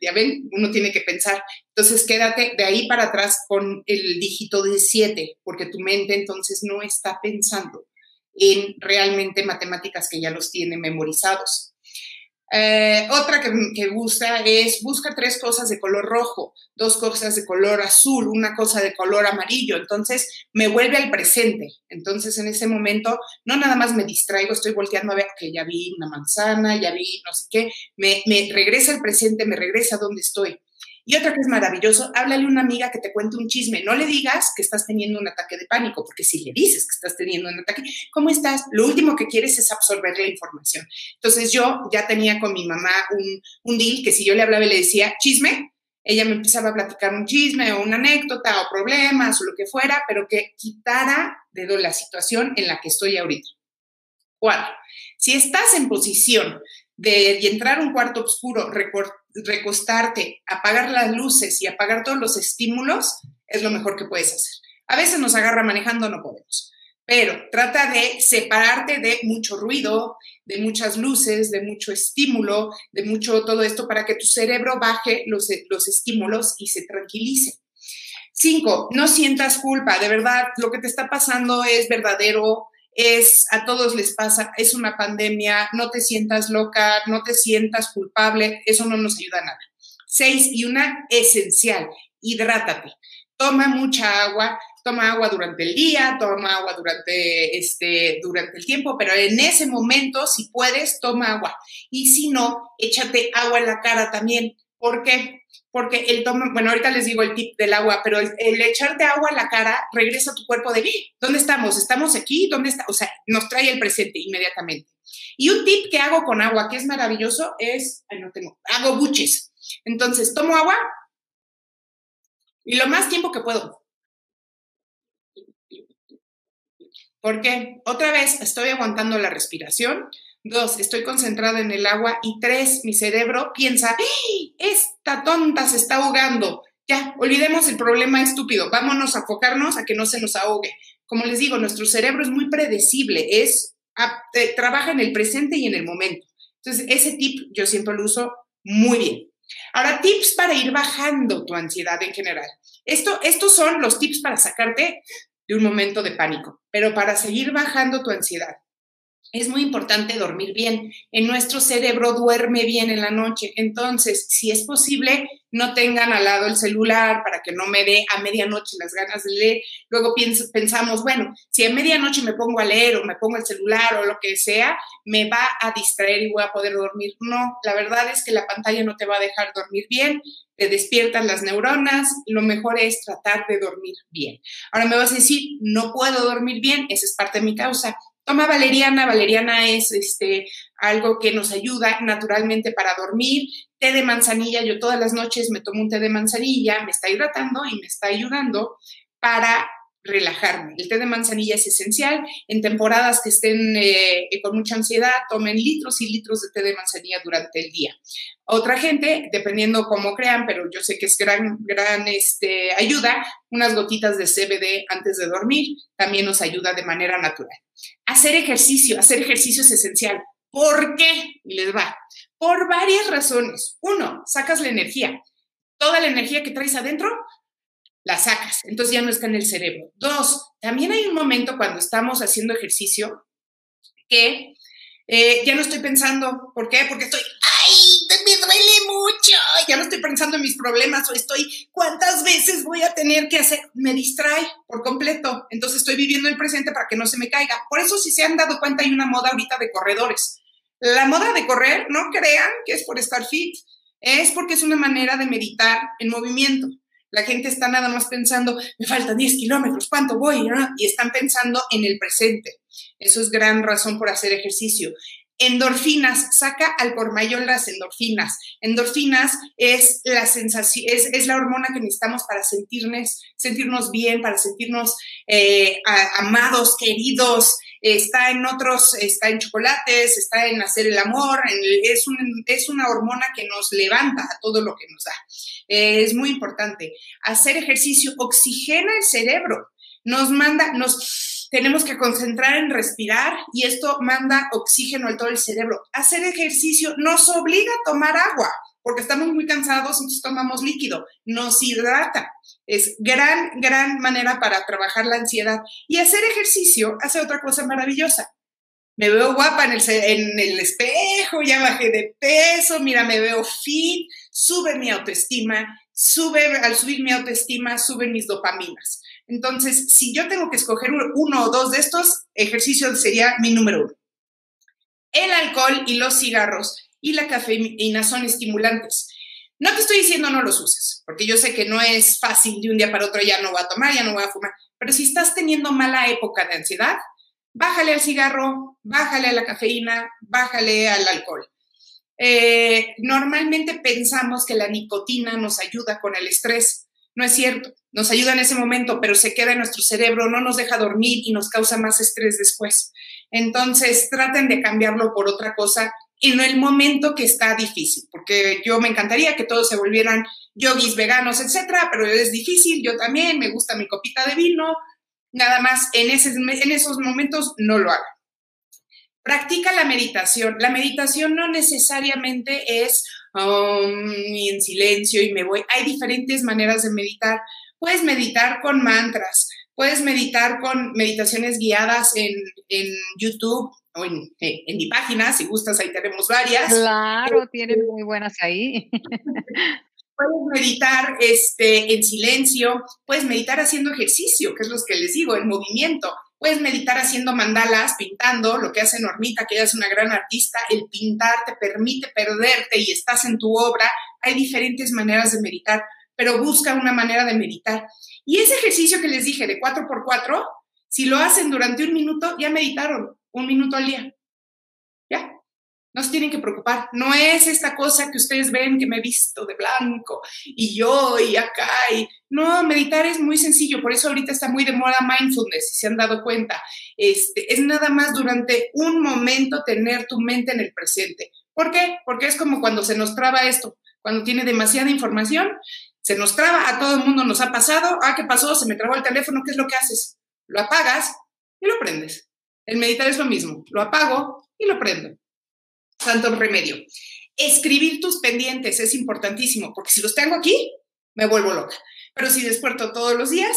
ya ven, uno tiene que pensar. Entonces quédate de ahí para atrás con el dígito de 7, porque tu mente entonces no está pensando en realmente matemáticas que ya los tiene memorizados. Eh, otra que, que, gusta es busca tres cosas de color rojo, dos cosas de color azul, una cosa de color amarillo. Entonces me vuelve al presente. Entonces en ese momento no nada más me distraigo, estoy volteando a ver que ya vi una manzana, ya vi no sé qué, me, me regresa al presente, me regresa a donde estoy. Y otra que es maravilloso, háblale a una amiga que te cuente un chisme. No le digas que estás teniendo un ataque de pánico, porque si le dices que estás teniendo un ataque, ¿cómo estás? Lo último que quieres es absorber la información. Entonces yo ya tenía con mi mamá un, un deal que si yo le hablaba y le decía chisme, ella me empezaba a platicar un chisme o una anécdota o problemas o lo que fuera, pero que quitara de la situación en la que estoy ahorita. Cuatro, si estás en posición de entrar a un cuarto oscuro, recostarte, apagar las luces y apagar todos los estímulos, es lo mejor que puedes hacer. A veces nos agarra manejando, no podemos, pero trata de separarte de mucho ruido, de muchas luces, de mucho estímulo, de mucho todo esto para que tu cerebro baje los, los estímulos y se tranquilice. Cinco, no sientas culpa, de verdad, lo que te está pasando es verdadero, es a todos les pasa, es una pandemia, no te sientas loca, no te sientas culpable, eso no nos ayuda a nada. Seis, y una esencial, hidrátate. Toma mucha agua, toma agua durante el día, toma agua durante, este, durante el tiempo, pero en ese momento, si puedes, toma agua. Y si no, échate agua en la cara también. ¿Por qué? Porque el toma, bueno, ahorita les digo el tip del agua, pero el, echarte agua a la cara regresa a tu cuerpo de, ¿dónde estamos? ¿Estamos aquí? ¿Dónde está? O sea, nos trae el presente inmediatamente. Y un tip que hago con agua, que es maravilloso, es, ay, no tengo, hago buches. Entonces, tomo agua y lo más tiempo que puedo. Porque otra vez estoy aguantando la respiración, Dos, estoy concentrada en el agua. Y tres, mi cerebro piensa, esta tonta se está ahogando. Ya, olvidemos el problema estúpido. Vámonos a enfocarnos a que no se nos ahogue. Como les digo, nuestro cerebro es muy predecible, es, eh, trabaja en el presente y en el momento. Entonces, ese tip yo siempre lo uso muy bien. Ahora, tips para ir bajando tu ansiedad en general. Esto, estos son los tips para sacarte de un momento de pánico, pero para seguir bajando tu ansiedad es muy importante dormir bien. En nuestro cerebro duerme bien en la noche. Entonces, si es posible, no tengan al lado el celular para que no me dé a medianoche las ganas de leer. Luego pensamos, bueno, si a medianoche me pongo a leer o me pongo el celular o lo que sea, me va a distraer y voy a poder dormir. No, la verdad es que la pantalla no te va a dejar dormir bien. Te despiertan las neuronas, lo mejor es tratar de dormir bien. Ahora me vas a decir, no puedo dormir bien, esa es parte de mi causa Toma valeriana, valeriana es este, algo que nos ayuda naturalmente para dormir. Té de manzanilla, yo todas las noches me tomo un té de manzanilla, me está hidratando y me está ayudando para relajarme. El té de manzanilla es esencial. En temporadas que estén eh, con mucha ansiedad, tomen litros y litros de té de manzanilla durante el día. Otra gente, dependiendo cómo crean, pero yo sé que es gran, gran este, ayuda, unas gotitas de CBD antes de dormir también nos ayuda de manera natural. Hacer ejercicio, hacer ejercicio es esencial. ¿Por qué? les va. Por varias razones. Uno, sacas la energía. Toda la energía que traes adentro la sacas, entonces ya no está en el cerebro. Dos, también hay un momento cuando estamos haciendo ejercicio que eh, ya no estoy pensando, ¿por qué? Porque estoy, ay, me duele mucho, ya no estoy pensando en mis problemas o estoy, ¿cuántas veces voy a tener que hacer? Me distrae por completo, entonces estoy viviendo el presente para que no se me caiga. Por eso si se han dado cuenta hay una moda ahorita de corredores. La moda de correr, no crean que es por estar fit, es porque es una manera de meditar en movimiento. La gente está nada más pensando, me faltan 10 kilómetros, ¿cuánto voy? Y están pensando en el presente. Eso es gran razón por hacer ejercicio. Endorfinas, saca al por mayor las endorfinas. Endorfinas es la sensación, es, la hormona que necesitamos para sentirnos, sentirnos bien, para sentirnos eh, amados, queridos, está en otros, está en chocolates, está en hacer el amor, es, es una hormona que nos levanta a todo lo que nos da. Eh, es muy importante. Hacer ejercicio oxigena el cerebro, nos manda, nos tenemos que concentrar en respirar y esto manda oxígeno a todo el cerebro. Hacer ejercicio nos obliga a tomar agua porque estamos muy cansados, entonces tomamos líquido, nos hidrata. Es gran, gran manera para trabajar la ansiedad. Y hacer ejercicio hace otra cosa maravillosa. Me veo guapa en el, en el espejo, ya bajé de peso, mira, me veo fit, sube mi autoestima, sube, al subir mi autoestima, suben mis dopaminas. Entonces, si yo tengo que escoger uno o dos de estos, ejercicios sería mi número uno. El alcohol y los cigarros y la cafeína son estimulantes. No te estoy diciendo no los uses, porque yo sé que no es fácil de un día para otro ya no voy a tomar, ya no voy a fumar, pero si estás teniendo mala época de ansiedad, bájale al cigarro, bájale a la cafeína, bájale al alcohol. Eh, normalmente pensamos que la nicotina nos ayuda con el estrés. No es cierto, nos ayuda en ese momento, pero se queda en nuestro cerebro, no nos deja dormir y nos causa más estrés después. Entonces, traten de cambiarlo por otra cosa en el momento que está difícil, porque yo me encantaría que todos se volvieran yogis veganos, etcétera, pero es difícil, yo también, me gusta mi copita de vino, nada más en, en esos momentos no lo hagan. Practica la meditación. La meditación no necesariamente es um, en silencio y me voy. Hay diferentes maneras de meditar. Puedes meditar con mantras, puedes meditar con meditaciones guiadas en, en YouTube o en, eh, en, mi página, si gustas, ahí tenemos varias. Claro, tienen muy buenas ahí. <laughs> puedes meditar este, en silencio, puedes meditar haciendo ejercicio, que es lo que les digo, en movimiento. Puedes meditar haciendo mandalas, pintando, lo que hace Normita, que ella es una gran artista. El pintar te permite perderte y estás en tu obra. Hay diferentes maneras de meditar, pero busca una manera de meditar. Y ese ejercicio que les dije de 4x4, si lo hacen durante un minuto, ya meditaron un minuto al día. No se tienen que preocupar. No es esta cosa que ustedes ven que me he visto de blanco y yo y acá. Y... No, meditar es muy sencillo. Por eso ahorita está muy de moda mindfulness, si se han dado cuenta. Este, es nada más durante un momento tener tu mente en el presente. ¿Por qué? Porque es como cuando se nos traba esto, cuando tiene demasiada información, se nos traba, a todo el mundo nos ha pasado. Ah, ¿qué pasó? Se me trabó el teléfono. ¿Qué es lo que haces? Lo apagas y lo prendes. El meditar es lo mismo. Lo apago y lo prendo santo remedio. Escribir tus pendientes es importantísimo, porque si los tengo aquí, me vuelvo loca. Pero si despierto todos los días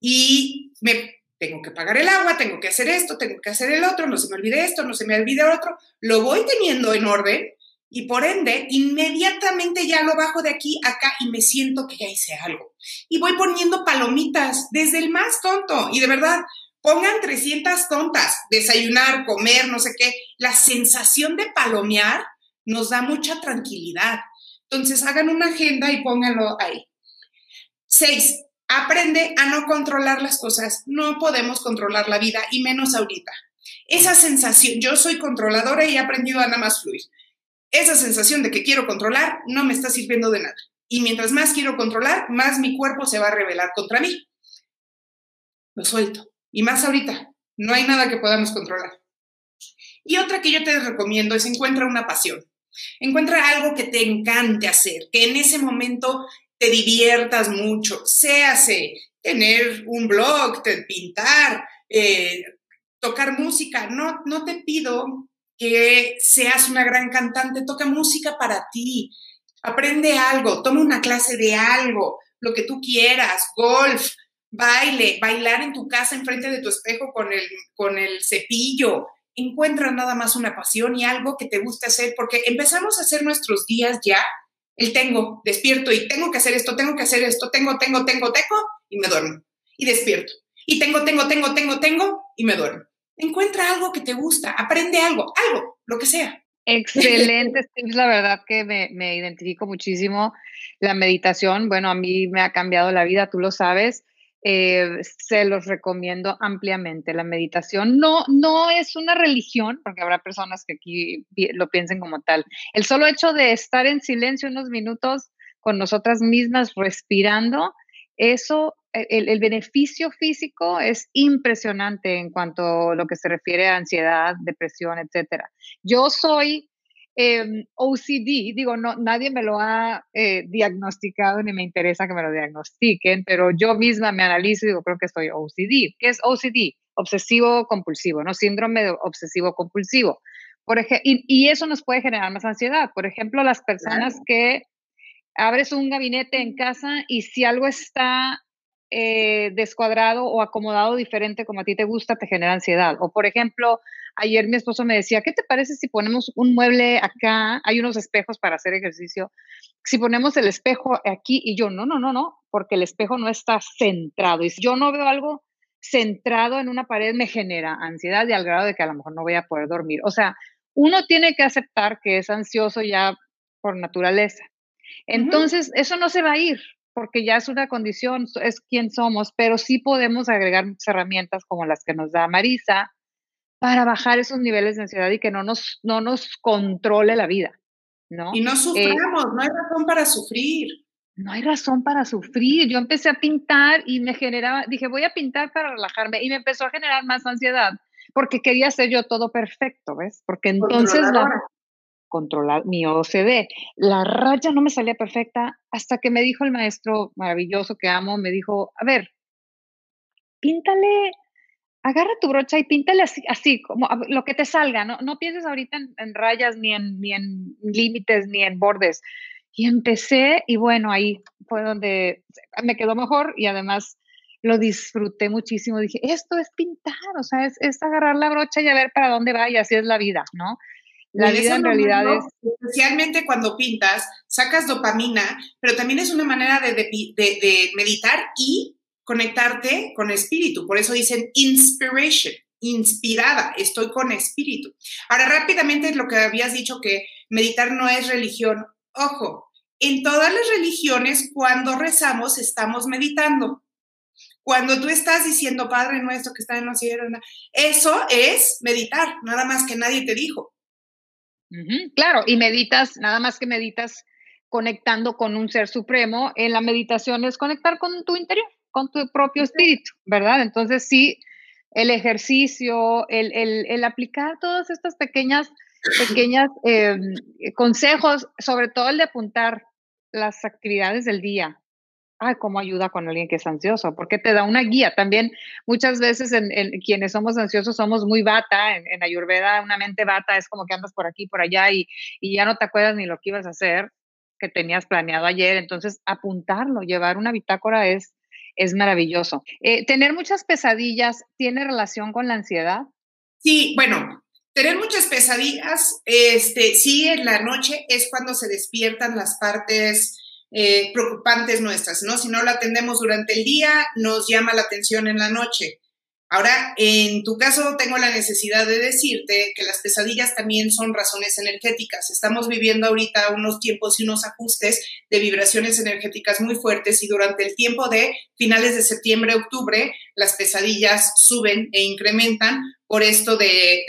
y me tengo que pagar el agua, tengo que hacer esto, tengo que hacer el otro, no se me olvide esto, no se me olvide otro, lo voy teniendo en orden y por ende, inmediatamente ya lo bajo de aquí a acá y me siento que ya hice algo. Y voy poniendo palomitas desde el más tonto. Y de verdad, Pongan 300 tontas, desayunar, comer, no sé qué. La sensación de palomear nos da mucha tranquilidad. Entonces, hagan una agenda y pónganlo ahí. Seis, aprende a no controlar las cosas. No podemos controlar la vida y menos ahorita. Esa sensación, yo soy controladora y he aprendido a nada más fluir. Esa sensación de que quiero controlar no me está sirviendo de nada. Y mientras más quiero controlar, más mi cuerpo se va a rebelar contra mí. Lo suelto. Y más ahorita, no hay nada que podamos controlar. Y otra que yo te recomiendo es encuentra una pasión. Encuentra algo que te encante hacer, que en ese momento te diviertas mucho, séase tener un blog, pintar, eh, tocar música. No, no te pido que seas una gran cantante, toca música para ti, aprende algo, toma una clase de algo, lo que tú quieras, golf, baile, bailar en tu casa enfrente de tu espejo con el, con el cepillo. Encuentra nada más una pasión y algo que te guste hacer, porque empezamos a hacer nuestros días ya. El tengo, despierto y tengo que hacer esto, tengo que hacer esto, tengo, tengo, tengo, tengo, y me duermo. Y despierto. Y tengo, tengo, tengo, tengo, tengo, y me duermo. Encuentra algo que te gusta, aprende algo, algo, lo que sea. Excelente, es la verdad que me, me identifico muchísimo. La meditación, bueno, a mí me ha cambiado la vida, tú lo sabes eh, se los recomiendo ampliamente. La meditación no, no es una religión, porque habrá personas que aquí lo piensen como tal. El solo hecho de estar en silencio unos minutos con nosotras mismas respirando, eso, e, el, el beneficio físico es impresionante en cuanto a lo que se refiere a ansiedad, depresión, etcétera. Yo soy Em, OCD, digo, no, nadie me lo ha eh, diagnosticado ni me interesa que me lo diagnostiquen, pero yo misma me analizo y digo, creo que soy OCD. ¿Qué es OCD? Obsesivo compulsivo, ¿no? Síndrome de obsesivo compulsivo. Por y, y, eso nos puede generar más ansiedad. Por ejemplo, las personas que abres un gabinete en casa y si algo está eh, descuadrado o acomodado diferente como a ti te gusta, te genera ansiedad. O por ejemplo, Ayer mi esposo me decía, ¿qué te parece si ponemos un mueble acá? Hay unos espejos para hacer ejercicio. Si ponemos el espejo aquí y yo, no, no, no, no, porque el espejo no está centrado. Y si yo no veo algo centrado en una pared, me genera ansiedad y al grado de que a lo mejor no voy a poder dormir. O sea, uno tiene que aceptar que es ansioso ya por naturaleza. Entonces, eso no se va a ir porque ya es una condición, es quien somos, pero sí podemos agregar muchas herramientas como las que nos da Marisa, para bajar esos niveles de ansiedad y que no nos, no nos controle la vida, ¿no? Y no eh, suframos, no hay razón para sufrir. No hay razón para sufrir. Yo empecé a pintar y me generaba, dije, voy a pintar para relajarme y me empezó a generar más ansiedad porque quería hacer yo todo perfecto, ¿ves? Porque entonces la controlar mi OCD. La raya no me salía perfecta hasta que me dijo el maestro maravilloso que amo, me dijo, a ver, píntale agarra tu brocha y píntale así, así como lo que te salga, no, no pienses ahorita en, rayas, ni en, ni en límites, ni en bordes. Y empecé y bueno, ahí fue donde me quedó mejor y además lo disfruté muchísimo. Dije, esto es pintar, o sea, es, es agarrar la brocha y a ver para dónde va y así es la vida, ¿no? La vida en realidad es... Especialmente cuando pintas, sacas dopamina, pero también es una manera de, de, de meditar y conectarte con espíritu. Por eso dicen inspiration, inspirada, estoy con espíritu. Ahora, rápidamente lo que habías dicho que meditar no es religión. Ojo, en todas las religiones, cuando rezamos, estamos meditando. Cuando tú estás diciendo, Padre nuestro que está en los cielos, eso es meditar, nada más que nadie te dijo. Claro, y meditas, nada más que meditas conectando con un ser supremo, en la meditación es conectar con tu interior, con tu propio espíritu, ¿verdad? Entonces sí, el ejercicio, el, el, aplicar todas estas pequeñas, pequeñas <laughs> em, consejos, sobre todo el de apuntar las actividades del día. Ay, cómo ayuda con alguien que es ansioso, porque te da una guía. También muchas veces en, quienes somos ansiosos somos muy bata, en, Ayurveda una mente bata es como que andas por aquí, por allá y, y ya no te acuerdas ni lo que ibas a hacer que tenías planeado ayer. Entonces, apuntarlo, llevar una bitácora es, es maravilloso. Eh, ¿Tener muchas pesadillas tiene relación con la ansiedad? Sí, bueno, tener muchas pesadillas, este, sí, en la noche es cuando se despiertan las partes eh, preocupantes nuestras, ¿no? Si no la atendemos durante el día, nos llama la atención en la noche. Ahora, en tu caso, tengo la necesidad de decirte que las pesadillas también son razones energéticas. Estamos viviendo ahorita unos tiempos y unos ajustes de vibraciones energéticas muy fuertes y durante el tiempo de finales de septiembre, octubre, las pesadillas suben e incrementan por esto de,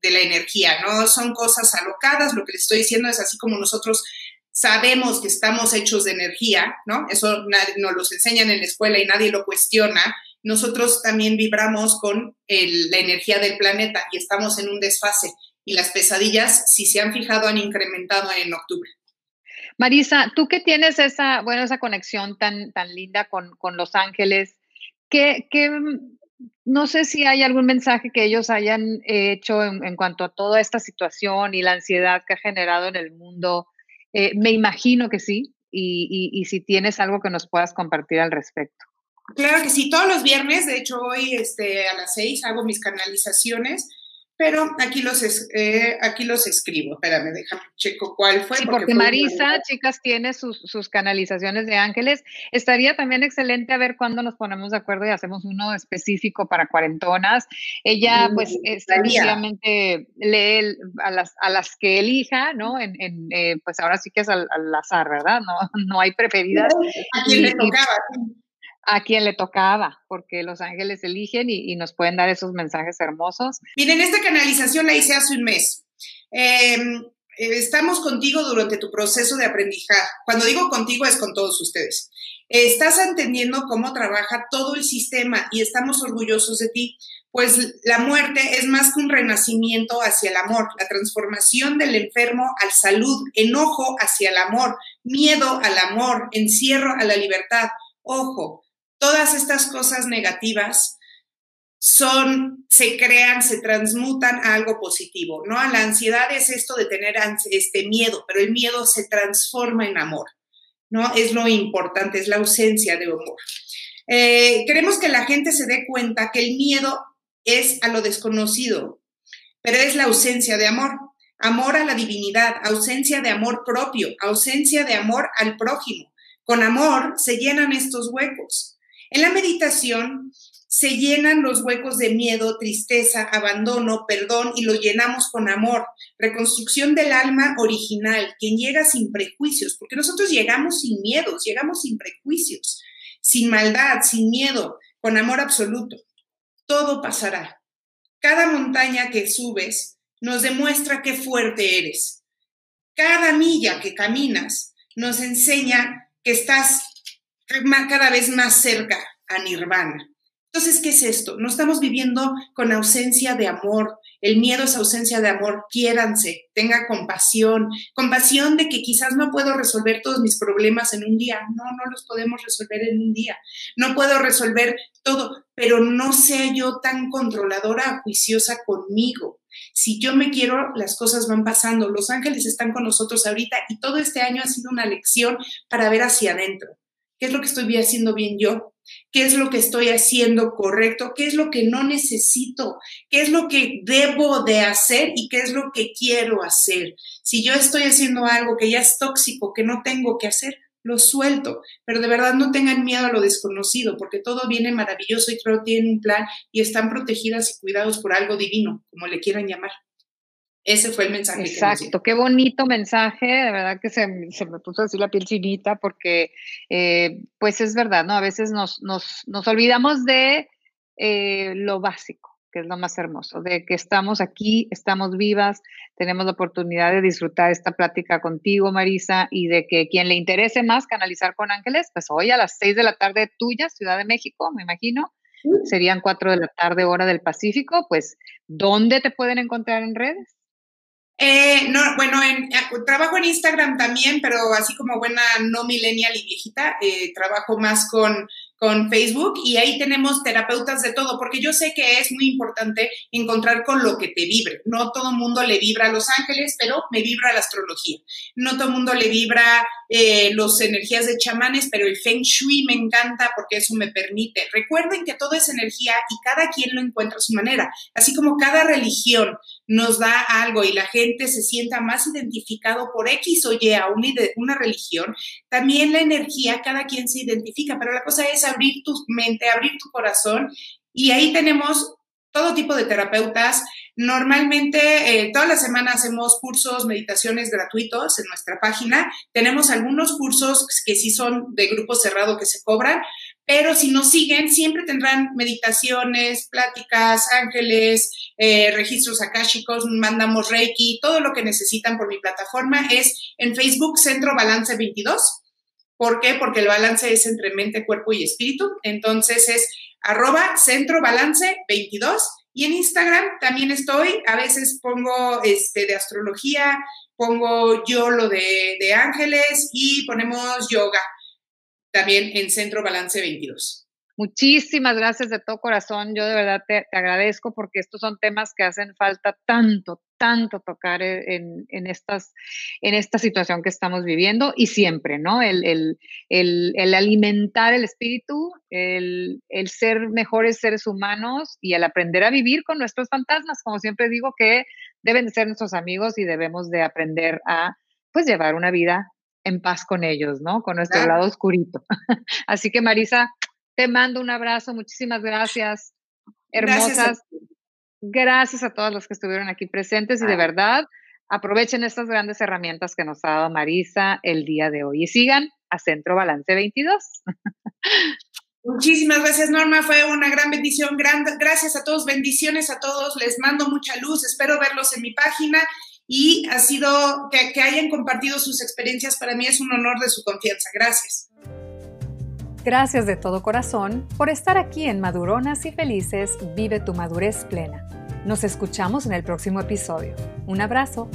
la energía, ¿no? Son cosas alocadas, lo que les estoy diciendo es así como nosotros sabemos que estamos hechos de energía, ¿no? Eso nos lo enseñan en la escuela y nadie lo cuestiona nosotros también vibramos con la energía del planeta y estamos en un desfase. Y las pesadillas, si se han fijado, han incrementado en octubre. Marisa, tú que tienes esa, bueno, esa conexión tan, tan linda con, Los Ángeles, ¿qué, no sé si hay algún mensaje que ellos hayan hecho en, cuanto a toda esta situación y la ansiedad que ha generado en el mundo. Eh, me imagino que sí, y si tienes algo que nos puedas compartir al respecto. Claro que sí, todos los viernes, de hecho hoy este, a las seis hago mis canalizaciones, pero aquí los, eh, aquí los escribo. Espérame, déjame checo cuál fue. Sí, porque, Marisa, chicas, tiene sus, sus, canalizaciones de ángeles. Estaría también excelente a ver cuándo nos ponemos de acuerdo y hacemos uno específico para cuarentonas. Ella, mm, pues, sencillamente lee a las, a las que elija, ¿no? En, en eh, pues ahora sí que es al, azar, ¿verdad? No, <laughs> no hay preferidas. A quien le tocaba a quien le tocaba, porque los ángeles eligen y, nos pueden dar esos mensajes hermosos. Miren, esta canalización la hice hace un mes. Em, estamos contigo durante tu proceso de aprendizaje. Cuando digo contigo es con todos ustedes. estás entendiendo cómo trabaja todo el sistema y estamos orgullosos de ti, pues la muerte es más que un renacimiento hacia el amor, la transformación del enfermo al salud, enojo hacia el amor, miedo al amor, encierro a la libertad. Ojo, todas estas cosas negativas son, se crean, se transmutan a algo positivo, ¿no? La ansiedad es esto de tener este miedo, pero el miedo se transforma en amor, ¿no? Es lo importante, es la ausencia de amor. Eh, queremos que la gente se dé cuenta que el miedo es a lo desconocido, pero es la ausencia de amor. Amor a la divinidad, ausencia de amor propio, ausencia de amor al prójimo. Con amor se llenan estos huecos. En la meditación se llenan los huecos de miedo, tristeza, abandono, perdón y los llenamos con amor. Reconstrucción del alma original, quien llega sin prejuicios, porque nosotros llegamos sin miedos, llegamos sin prejuicios, sin maldad, sin miedo, con amor absoluto. Todo pasará. Cada montaña que subes nos demuestra qué fuerte eres. Cada milla que caminas nos enseña que estás cada vez más cerca a nirvana. Entonces, ¿qué es esto? No estamos viviendo con ausencia de amor. El miedo es ausencia de amor. Quiéranse, tenga compasión, compasión de que quizás no puedo resolver todos mis problemas en un día. No, no los podemos resolver en un día. No puedo resolver todo, pero no sea yo tan controladora, juiciosa conmigo. Si yo me quiero, las cosas van pasando. Los ángeles están con nosotros ahorita y todo este año ha sido una lección para ver hacia adentro. ¿Qué es lo que estoy haciendo bien yo? ¿Qué es lo que estoy haciendo correcto? ¿Qué es lo que no necesito? ¿Qué es lo que debo de hacer y qué es lo que quiero hacer? Si yo estoy haciendo algo que ya es tóxico, que no tengo que hacer, lo suelto. Pero de verdad no tengan miedo a lo desconocido, porque todo viene maravilloso y creo tienen un plan y están protegidas y cuidados por algo divino, como le quieran llamar. Ese fue el mensaje. Exacto, qué bonito mensaje, de verdad que se, me puso así la piel chinita porque eh, pues es verdad, ¿no? A veces nos, nos, olvidamos de eh, lo básico, que es lo más hermoso, de que estamos aquí, estamos vivas, tenemos la oportunidad de disfrutar esta plática contigo, Marisa, y de que quien le interese más canalizar con ángeles, pues hoy a las seis de la tarde tuya, Ciudad de México, me imagino, serían cuatro de la tarde hora del Pacífico, pues, ¿dónde te pueden encontrar en redes? Eh, no, bueno, en, eh, trabajo en Instagram también, pero así como buena no millennial y viejita, eh, trabajo más con con Facebook y ahí tenemos terapeutas de todo, porque yo sé que es muy importante encontrar con lo que te vibre. No todo mundo le vibra a los ángeles, pero me vibra la astrología. No todo mundo le vibra eh, las energías de chamanes, pero el feng shui me encanta porque eso me permite. Recuerden que todo es energía y cada quien lo encuentra a su manera. Así como cada religión nos da algo y la gente se sienta más identificado por X o Y a una, una religión, también la energía, cada quien se identifica, pero la cosa es abrir tu mente, abrir tu corazón y ahí tenemos todo tipo de terapeutas. Normalmente, eh, toda la semana hacemos cursos, meditaciones gratuitos en nuestra página. Tenemos algunos cursos que sí son de grupo cerrado que se cobran, pero si nos siguen, siempre tendrán meditaciones, pláticas, ángeles, eh, registros akáshicos, mandamos Reiki, todo lo que necesitan por mi plataforma es en Facebook Centro Balance 22 ¿Por qué? Porque el balance es entre mente, cuerpo y espíritu. Entonces es arroba centro balance 22. Y en Instagram también estoy, a veces pongo este, de astrología, pongo yo lo de, de ángeles y ponemos yoga también en Centro Balance 22. Muchísimas gracias de todo corazón. Yo de verdad te, agradezco porque estos son temas que hacen falta tanto, tanto tocar e, en, en, estas, en esta situación que estamos viviendo y siempre, ¿no? El, el, el, alimentar el espíritu, el, ser mejores seres humanos y el aprender a vivir con nuestros fantasmas, como siempre digo, que deben de ser nuestros amigos y debemos de aprender a, pues, llevar una vida en paz con ellos, ¿no? Con nuestro lado oscurito. <laughs> Así que Marisa, te mando un abrazo, muchísimas gracias, hermosas. Gracias a, todos los que estuvieron aquí presentes y de verdad aprovechen estas grandes herramientas que nos ha dado Marisa el día de hoy y sigan a Centro Balance 22. <laughs> Muchísimas gracias, Norma. Fue una gran bendición. gracias a todos. Bendiciones a todos. Les mando mucha luz. Espero verlos en mi página y ha sido que, que hayan compartido sus experiencias. Para mí es un honor de su confianza. Gracias. Gracias de todo corazón por estar aquí en Maduronas y Felices, Vive tu madurez plena. Nos escuchamos en el próximo episodio. Un abrazo.